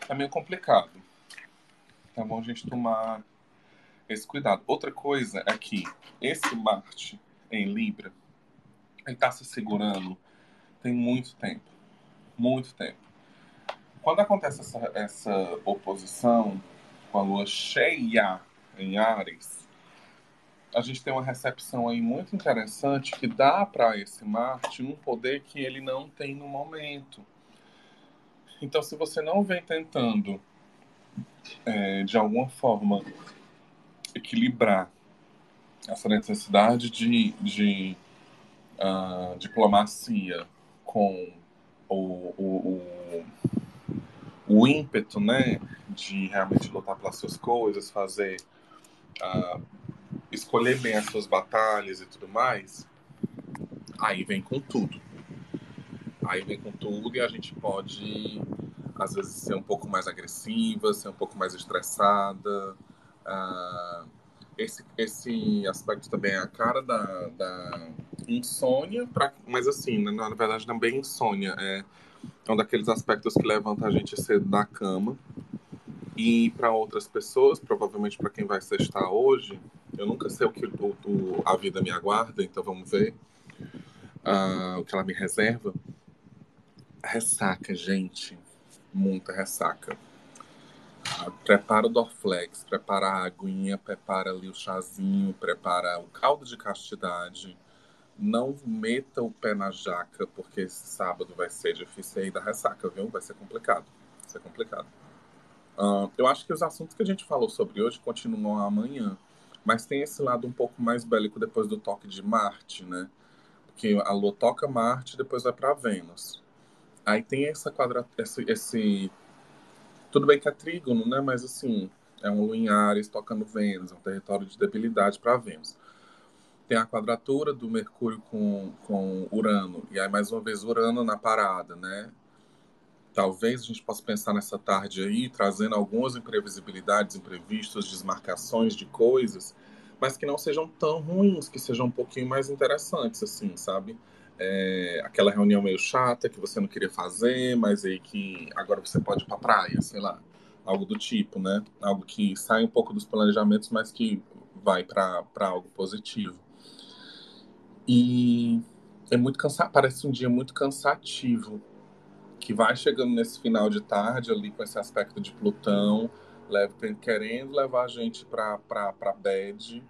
É meio complicado. Então é bom a gente tomar esse cuidado. Outra coisa é que esse Marte em Libra, ele está se segurando tem muito tempo. Muito tempo. Quando acontece essa, essa oposição com a lua cheia em Ares, a gente tem uma recepção aí muito interessante que dá para esse Marte um poder que ele não tem no momento. Então, se você não vem tentando, é, de alguma forma, equilibrar essa necessidade de, de uh, diplomacia com o, o, o, o ímpeto, né, de realmente lutar pelas suas coisas, fazer, uh, escolher bem as suas batalhas e tudo mais, aí vem com tudo. Aí vem com tudo e a gente pode, às vezes, ser um pouco mais agressiva, ser um pouco mais estressada. Uh, esse, esse aspecto também é a cara da, da insônia, pra, mas assim, na, na verdade não é insônia, é um daqueles aspectos que levanta a gente cedo da cama. E para outras pessoas, provavelmente para quem vai sextar hoje, eu nunca sei o que o, o, a vida me aguarda, então vamos ver uh, o que ela me reserva. Ressaca, gente. Muita ressaca. Uh, prepara o Dorflex, prepara a aguinha, prepara ali o chazinho, prepara o caldo de castidade. Não meta o pé na jaca, porque esse sábado vai ser difícil aí da ressaca, viu? Vai ser complicado. Vai ser complicado. Uh, eu acho que os assuntos que a gente falou sobre hoje continuam amanhã, mas tem esse lado um pouco mais bélico depois do toque de Marte, né? Porque a Lua toca Marte depois vai para Vênus. Aí tem essa quadratura, esse, esse, Tudo bem que é trígono, né? Mas assim, é um Lua em Ares tocando Vênus, é um território de debilidade para Vênus. Tem a quadratura do Mercúrio com, com Urano, e aí mais uma vez Urano na parada, né? Talvez a gente possa pensar nessa tarde aí, trazendo algumas imprevisibilidades, imprevistos, desmarcações de coisas, mas que não sejam tão ruins, que sejam um pouquinho mais interessantes, assim, sabe? É, aquela reunião meio chata que você não queria fazer, mas aí que agora você pode ir pra praia, sei lá. Algo do tipo, né? Algo que sai um pouco dos planejamentos, mas que vai para algo positivo. E é muito cansado, parece um dia muito cansativo, que vai chegando nesse final de tarde ali com esse aspecto de Plutão, leva, querendo levar a gente para bad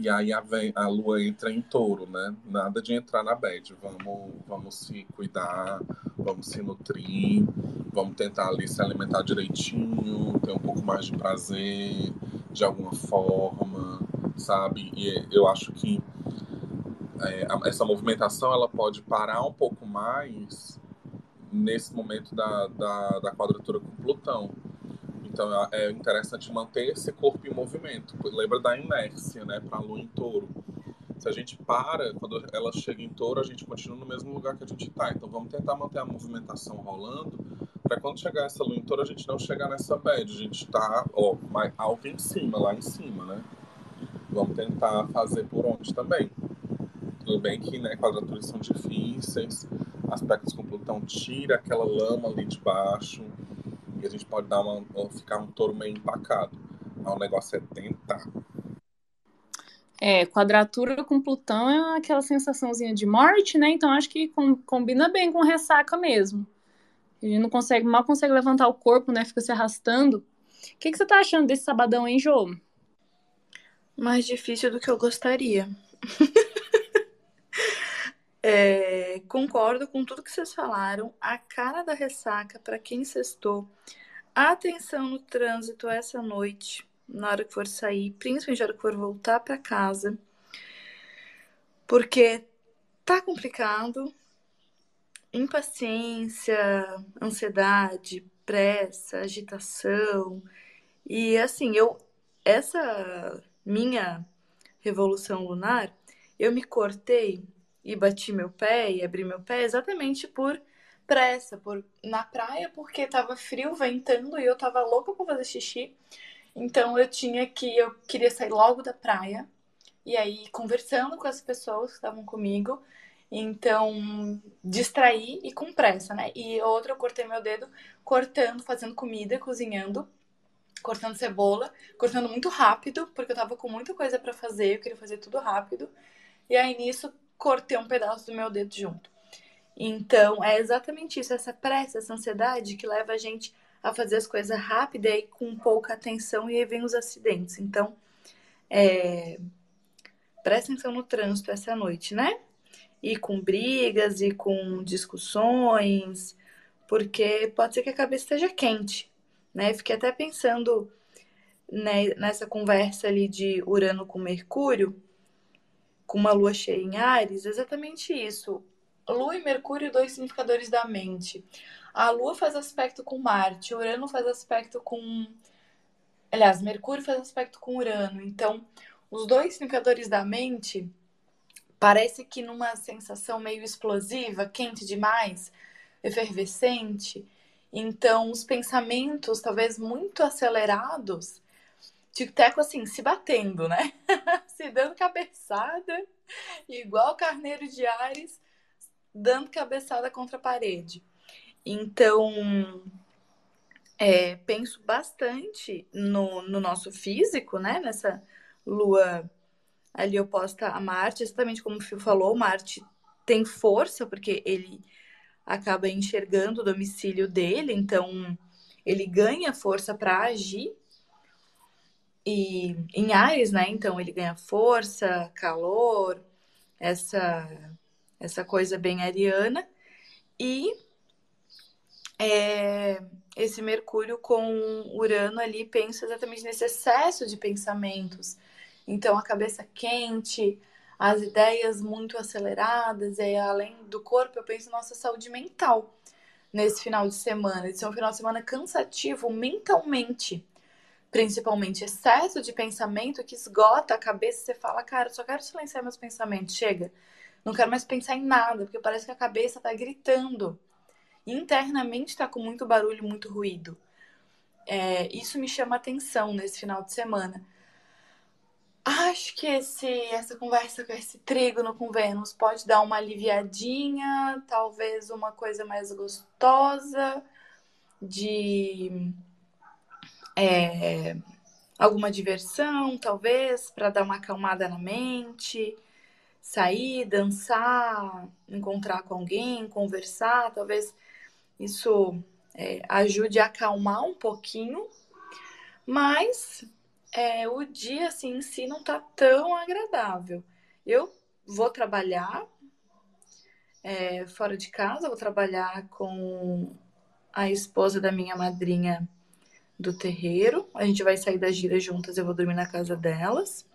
e aí a, a lua entra em touro, né? Nada de entrar na bad. Vamos, vamos se cuidar, vamos se nutrir, vamos tentar ali se alimentar direitinho, ter um pouco mais de prazer de alguma forma, sabe? E eu acho que é, essa movimentação ela pode parar um pouco mais nesse momento da, da, da quadratura com Plutão. Então é interessante manter esse corpo em movimento. Lembra da inércia, né, para a lua em touro. Se a gente para, quando ela chega em touro, a gente continua no mesmo lugar que a gente está. Então vamos tentar manter a movimentação rolando, para quando chegar essa lua em touro, a gente não chegar nessa bad. A gente está ó, mais alto em cima, lá em cima, né? Vamos tentar fazer por onde também. Tudo bem que né, quadraturas são difíceis, aspectos com Plutão tira aquela lama ali de baixo e a gente pode dar uma, ficar um touro meio empacado. Mas o negócio é tentar. É, quadratura com Plutão é aquela sensaçãozinha de morte, né? Então acho que com, combina bem com ressaca mesmo. A gente não consegue, mal consegue levantar o corpo, né? Fica se arrastando. O que, que você tá achando desse sabadão, hein, Jô? Mais difícil do que eu gostaria. É, concordo com tudo que vocês falaram. A cara da ressaca para quem sextou. Atenção no trânsito essa noite, na hora que for sair, principalmente na hora que for voltar para casa, porque tá complicado. Impaciência, ansiedade, pressa, agitação. E assim, eu essa minha revolução lunar, eu me cortei e bati meu pé e abri meu pé exatamente por pressa, por na praia porque tava frio, ventando e eu tava louca para fazer xixi. Então eu tinha que eu queria sair logo da praia. E aí conversando com as pessoas que estavam comigo, então distraí e com pressa, né? E outra eu cortei meu dedo cortando, fazendo comida, cozinhando, cortando cebola, cortando muito rápido, porque eu tava com muita coisa para fazer, eu queria fazer tudo rápido. E aí nisso cortei um pedaço do meu dedo junto. Então, é exatamente isso, essa pressa, essa ansiedade que leva a gente a fazer as coisas rápido e com pouca atenção e aí vem os acidentes. Então, é... presta atenção no trânsito essa noite, né? E com brigas e com discussões, porque pode ser que a cabeça esteja quente, né? Fiquei até pensando né, nessa conversa ali de Urano com Mercúrio, com uma lua cheia em Ares, exatamente isso. Lua e Mercúrio, dois significadores da mente. A Lua faz aspecto com Marte, Urano faz aspecto com. Aliás, Mercúrio faz aspecto com Urano. Então, os dois significadores da mente parece que numa sensação meio explosiva, quente demais, efervescente. Então, os pensamentos, talvez muito acelerados, tic-teco assim, se batendo, né? se dando cabeçada, igual carneiro de Ares, dando cabeçada contra a parede. Então, é, penso bastante no, no nosso físico, né? Nessa lua ali oposta a Marte, exatamente como o Fio falou, Marte tem força, porque ele acaba enxergando o domicílio dele, então ele ganha força para agir. E em Ares, né? Então ele ganha força, calor, essa essa coisa bem ariana. E é, esse Mercúrio com Urano ali pensa exatamente nesse excesso de pensamentos. Então a cabeça quente, as ideias muito aceleradas, e além do corpo, eu penso nossa saúde mental nesse final de semana. Esse é um final de semana cansativo mentalmente. Principalmente excesso de pensamento que esgota a cabeça. Você fala, cara, só quero silenciar meus pensamentos, chega. Não quero mais pensar em nada, porque parece que a cabeça tá gritando. Internamente tá com muito barulho, muito ruído. É, isso me chama atenção nesse final de semana. Acho que esse, essa conversa com esse trígono com Vênus pode dar uma aliviadinha, talvez uma coisa mais gostosa, de é, alguma diversão, talvez, para dar uma acalmada na mente, sair, dançar, encontrar com alguém, conversar, talvez isso é, ajude a acalmar um pouquinho, mas é, o dia assim, em si não tá tão agradável. Eu vou trabalhar é, fora de casa, vou trabalhar com a esposa da minha madrinha do terreiro. A gente vai sair da gira juntas, eu vou dormir na casa delas.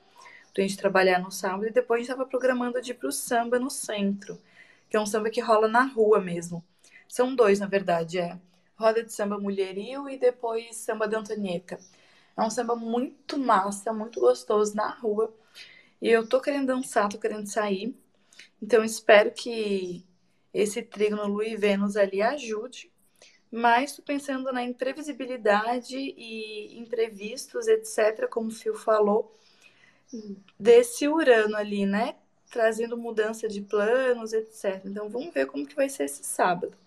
Pra gente trabalhar no sábado e depois a gente tava programando de ir pro samba no centro, que é um samba que rola na rua mesmo. São dois, na verdade, é roda de samba mulherio e depois samba de Antonieta. É um samba muito massa, muito gostoso na rua. E eu tô querendo dançar, tô querendo sair. Então espero que esse trígono Lua e Vênus ali ajude. Mas pensando na imprevisibilidade e imprevistos, etc., como o Fio falou, desse Urano ali, né? Trazendo mudança de planos, etc. Então vamos ver como que vai ser esse sábado.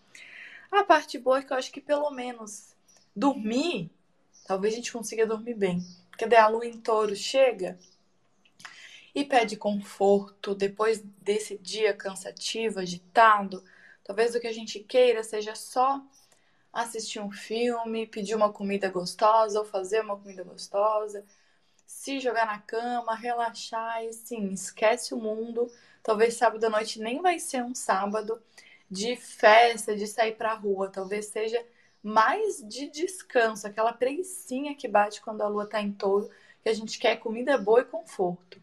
A parte boa é que eu acho que pelo menos dormir Talvez a gente consiga dormir bem. Porque daí a lua em touro chega e pede conforto depois desse dia cansativo, agitado. Talvez o que a gente queira seja só assistir um filme, pedir uma comida gostosa ou fazer uma comida gostosa, se jogar na cama, relaxar e sim, esquece o mundo. Talvez sábado à noite nem vai ser um sábado de festa, de sair pra rua. Talvez seja mais de descanso, aquela preguiçinha que bate quando a lua está em touro, que a gente quer comida boa e conforto.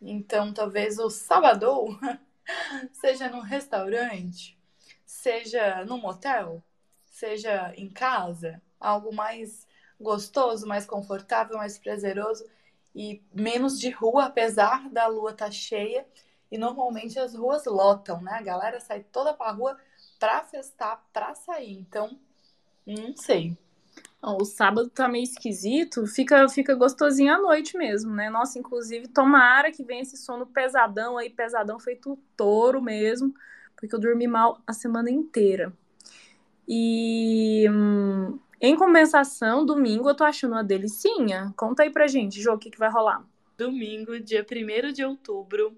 Então, talvez o sábado seja num restaurante, seja num motel, seja em casa, algo mais gostoso, mais confortável, mais prazeroso e menos de rua, apesar da lua estar tá cheia. E normalmente as ruas lotam, né? A galera sai toda pra rua pra festar, pra sair. Então, não sei. o sábado tá meio esquisito, fica, fica gostosinho à noite mesmo, né? Nossa, inclusive, tomara que venha esse sono pesadão aí, pesadão feito touro mesmo, porque eu dormi mal a semana inteira. E hum, em compensação, domingo eu tô achando uma delicinha. Conta aí pra gente, Jô, o que, que vai rolar? Domingo, dia 1 de outubro,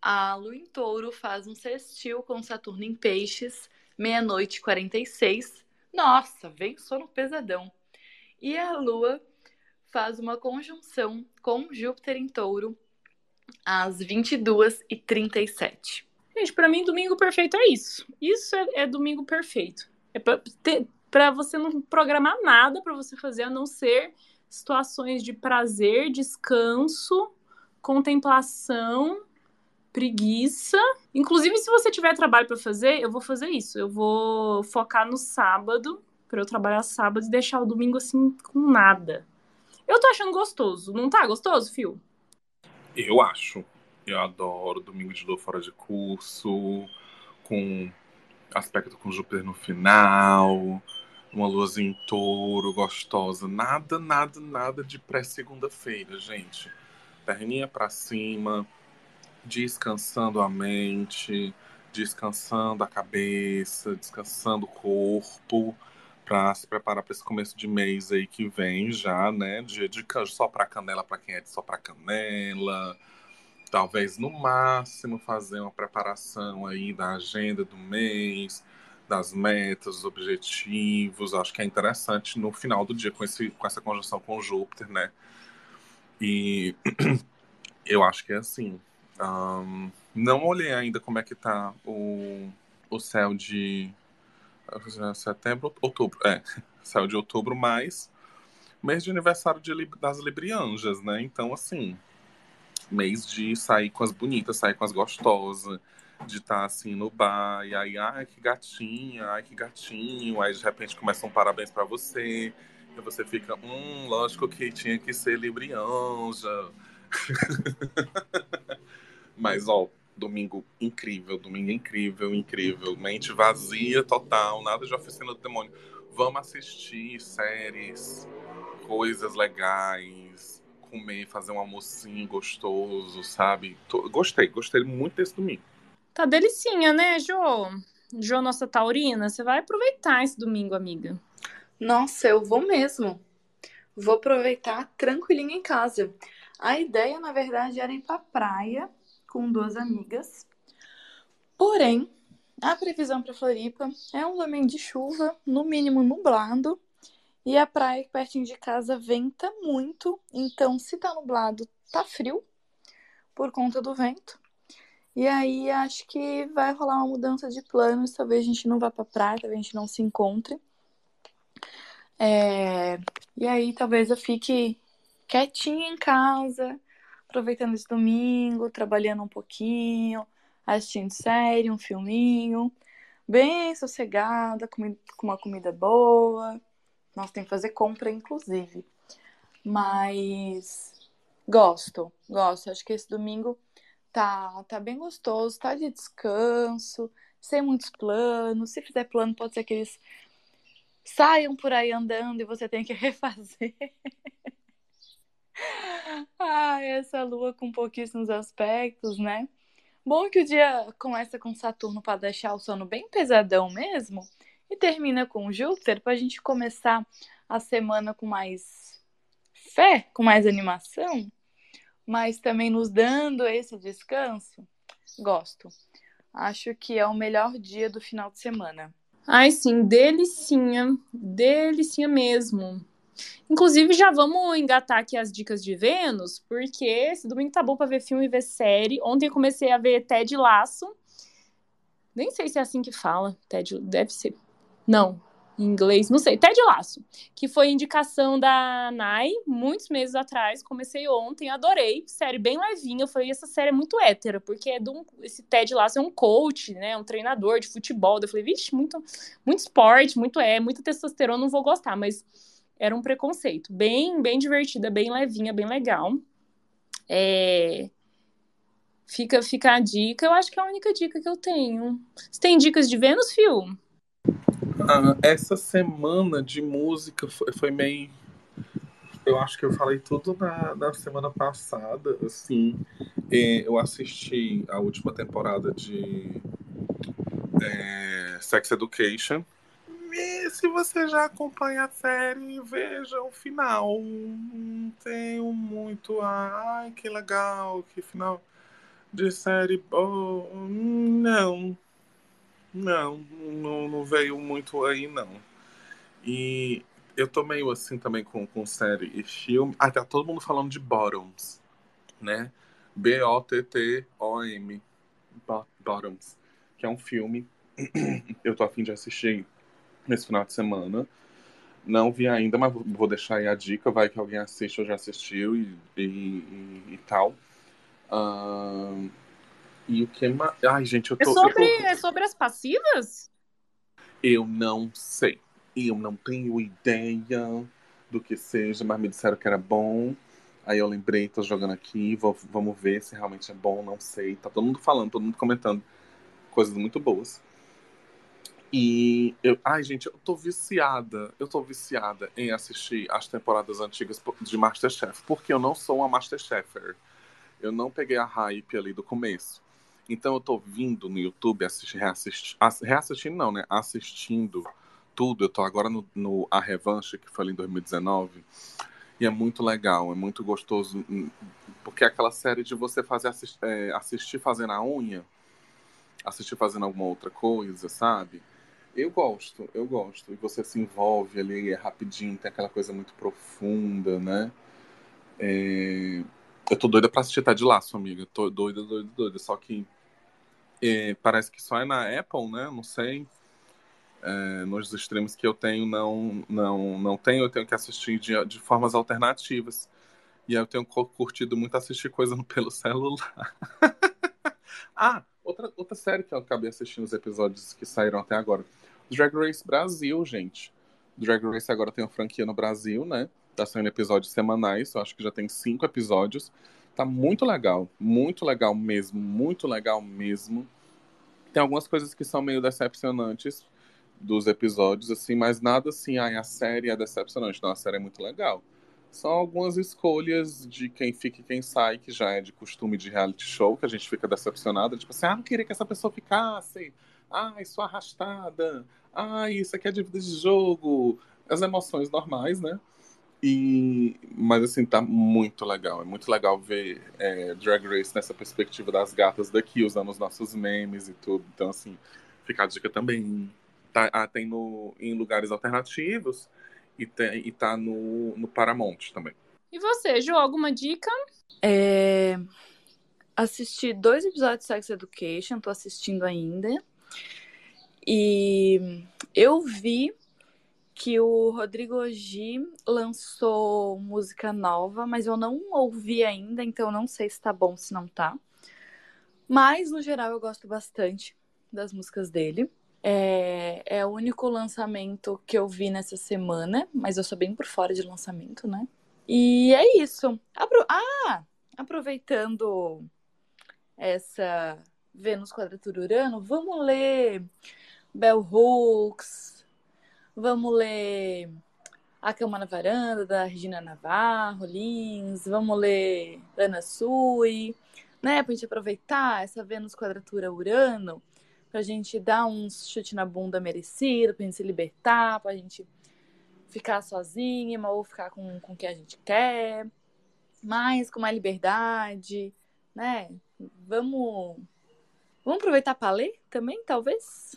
a Lua em Touro faz um sextil com Saturno em Peixes, meia-noite e 46 nossa, vem sono pesadão. E a Lua faz uma conjunção com Júpiter em Touro às 22h37. Gente, para mim, domingo perfeito é isso. Isso é, é domingo perfeito. É para você não programar nada para você fazer a não ser situações de prazer, descanso, contemplação preguiça. Inclusive, se você tiver trabalho para fazer, eu vou fazer isso. Eu vou focar no sábado, para eu trabalhar sábado e deixar o domingo assim com nada. Eu tô achando gostoso. Não tá gostoso, Fio? Eu acho. Eu adoro domingo de dor fora de curso, com aspecto com Júpiter no final, uma luz em touro gostosa. Nada, nada, nada de pré-segunda-feira, gente. Perninha para cima, descansando a mente, descansando a cabeça, descansando o corpo para se preparar para esse começo de mês aí que vem já, né? Dia de só para canela para quem é de só para canela. Talvez no máximo fazer uma preparação aí da agenda do mês, das metas, objetivos. Acho que é interessante no final do dia com, esse, com essa conjunção com Júpiter, né? E eu acho que é assim. Um, não olhei ainda como é que tá o, o céu de setembro, outubro. É, céu de outubro, mas mês de aniversário de, das Librianjas, né? Então, assim, mês de sair com as bonitas, sair com as gostosas, de estar tá, assim no bar, e aí, ai que gatinha, ai que gatinho, aí de repente começam um parabéns para você, e você fica, hum, lógico que tinha que ser Librianja. Mas, ó, domingo incrível, domingo incrível, incrível, mente vazia total, nada de oficina do demônio. Vamos assistir séries, coisas legais, comer, fazer um almocinho gostoso, sabe? Tô, gostei, gostei muito desse domingo. Tá delicinha, né, Jo? Jo, nossa taurina, você vai aproveitar esse domingo, amiga. Nossa, eu vou mesmo. Vou aproveitar tranquilinha em casa. A ideia, na verdade, era ir pra praia com duas amigas. Porém, a previsão para Floripa é um domingo de chuva, no mínimo nublado, e a praia pertinho de casa venta muito, então se tá nublado, tá frio por conta do vento. E aí acho que vai rolar uma mudança de planos, talvez a gente não vá pra praia, talvez a gente não se encontre. É... E aí talvez eu fique quietinha em casa, aproveitando esse domingo, trabalhando um pouquinho, assistindo série, um filminho, bem sossegada, com uma comida boa. Nós tem que fazer compra, inclusive. Mas gosto, gosto. Acho que esse domingo tá, tá bem gostoso, tá de descanso, sem muitos planos. Se fizer plano, pode ser que eles saiam por aí andando e você tem que refazer. Ai, essa lua com pouquíssimos aspectos, né? Bom que o dia começa com Saturno para deixar o sono bem pesadão mesmo e termina com Júpiter para a gente começar a semana com mais fé, com mais animação, mas também nos dando esse descanso. Gosto. Acho que é o melhor dia do final de semana. Ai, sim, delicinha, delicinha mesmo. Inclusive, já vamos engatar aqui as dicas de Vênus, porque esse domingo tá bom pra ver filme e ver série. Ontem eu comecei a ver Ted Laço. Nem sei se é assim que fala. Ted, deve ser. Não, em inglês, não sei. Ted Laço, que foi indicação da Nai muitos meses atrás. Comecei ontem, adorei. Série bem levinha. Foi essa série é muito hétera, porque é um, esse Ted Laço é um coach, né? Um treinador de futebol. Eu falei, vixe, muito, muito esporte, muito é, muita testosterona, não vou gostar, mas era um preconceito. Bem, bem divertida, bem levinha, bem legal. É... Fica, fica a dica. Eu acho que é a única dica que eu tenho. Você tem dicas de Vênus, Fio? Ah, essa semana de música foi, foi, meio. Eu acho que eu falei tudo na, na semana passada. Assim, é, eu assisti a última temporada de é, Sex Education e se você já acompanha a série, veja o final. Não tenho muito. Ai, que legal, que final de série. Oh, não. Não, não, não veio muito aí, não. E eu tô meio assim também com, com série e filme. Ah, tá todo mundo falando de Bottoms, né? B-O-T-T-O-M. Bottoms. Que é um filme. eu tô afim de assistir nesse final de semana. Não vi ainda, mas vou deixar aí a dica. Vai que alguém assiste ou já assistiu e, e, e, e tal. Uh, E o que mais. Ai, gente, eu É tô. eu sobre, tô- é sobre as passivas? Eu não sei. Eu não tenho ideia do que seja, mas me disseram que era bom. Aí eu lembrei, tô jogando aqui, vou- vamos ver se realmente é bom, não sei. Tá todo mundo falando, todo mundo comentando coisas muito boas. E eu, ai, gente, eu tô viciada. Eu tô viciada em assistir as temporadas antigas de Masterchef, porque eu não sou uma Masterchefer. Eu não peguei a hype ali do começo. Então eu tô vindo no YouTube assistir, reassistir, ass- reassistindo não, né? Assistindo tudo. Eu tô agora no, no A Revanche, que foi ali em 2019. E é muito legal, é muito gostoso. hum, Porque é aquela série de você fazer assis- é, assistir fazendo a unha, assistir fazendo alguma outra coisa, sabe? Eu gosto, eu gosto. E você se envolve ali, é rapidinho, tem aquela coisa muito profunda, né? É, Eu tô doida pra assistir Tá de Laço, amiga. Tô doida, doida, doida. Só que é, parece que só é na Apple, né? Não sei. É, nos streams que eu tenho, não, não, não tenho. Eu tenho que assistir de, de formas alternativas. E aí eu tenho cu- curtido muito assistir coisa pelo celular. ah, outra, outra série que eu acabei assistindo os episódios que saíram até agora. Drag Race Brasil, gente. Drag Race agora tem uma franquia no Brasil, né? Tá saindo episódios semanais. Eu acho que já tem cinco episódios. Tá muito legal. Muito legal mesmo. Muito legal mesmo. Tem algumas coisas que são meio decepcionantes dos episódios, assim, mas nada assim, ai, a série é decepcionante. Não, a série é muito legal. São algumas escolhas de quem fica e quem sai, que já é de costume de reality show, que a gente fica decepcionado. Tipo assim, ah, não queria que essa pessoa ficasse. Ai, sua arrastada. Ai, isso aqui é dívida de jogo. As emoções normais, né? E, mas assim, tá muito legal. É muito legal ver é, Drag Race nessa perspectiva das gatas daqui, usando os nossos memes e tudo. Então, assim, fica a dica também. Tá, ah, tem no, em lugares alternativos e, tem, e tá no, no Paramount também. E você, Ju, alguma dica? É, Assisti dois episódios de Sex Education, tô assistindo ainda. E eu vi que o Rodrigo Oji lançou música nova, mas eu não ouvi ainda, então não sei se tá bom, se não tá. Mas, no geral, eu gosto bastante das músicas dele. É, é o único lançamento que eu vi nessa semana, mas eu sou bem por fora de lançamento, né? E é isso. Apro- Ah, aproveitando essa Vênus Quadratura Urano, vamos ler Bell Hooks, vamos ler A Cama na Varanda, da Regina Navarro, Lins, vamos ler Ana Sui, né, pra gente aproveitar essa Vênus Quadratura Urano, pra gente dar uns chute na bunda merecido, pra gente se libertar, pra gente ficar sozinha, ou ficar com, com quem a gente quer, mais com mais liberdade, né? Vamos, vamos aproveitar para ler também, talvez?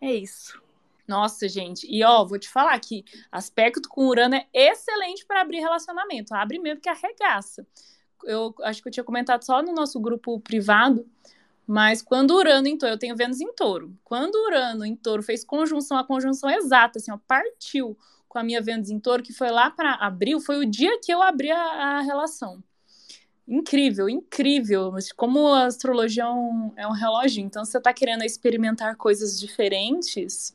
É isso. Nossa, gente. E ó, vou te falar que aspecto com Urano é excelente para abrir relacionamento. Abre mesmo que arregaça. Eu acho que eu tinha comentado só no nosso grupo privado, mas quando Urano em touro, eu tenho Vênus em touro. Quando Urano em touro fez conjunção, a conjunção exata, assim, ó, partiu com a minha Vênus em touro, que foi lá para abril, foi o dia que eu abri a, a relação. Incrível, incrível. Mas Como a astrologia é um, é um relógio, então você está querendo experimentar coisas diferentes,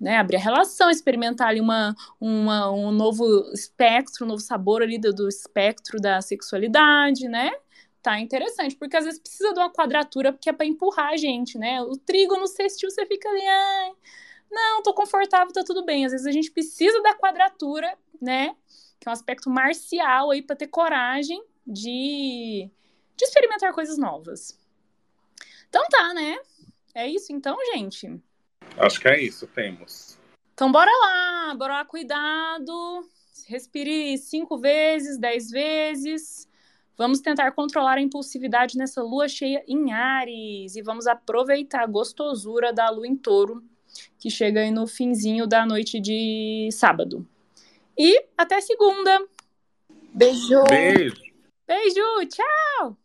né? Abrir a relação, experimentar ali uma, uma, um novo espectro, um novo sabor ali do, do espectro da sexualidade, né? Tá interessante, porque às vezes precisa de uma quadratura porque é para empurrar a gente, né? O trigo no sextil você fica ali, ai, não, tô confortável, tá tudo bem. Às vezes a gente precisa da quadratura, né? Que é um aspecto marcial aí para ter coragem de, de experimentar coisas novas. Então tá, né? É isso então, gente. Acho que é isso, temos. Então bora lá, bora lá, cuidado. Respire cinco vezes, dez vezes. Vamos tentar controlar a impulsividade nessa lua cheia em Ares. E vamos aproveitar a gostosura da lua em touro, que chega aí no finzinho da noite de sábado. E até segunda. Beijo! Beijo! Beijo, tchau!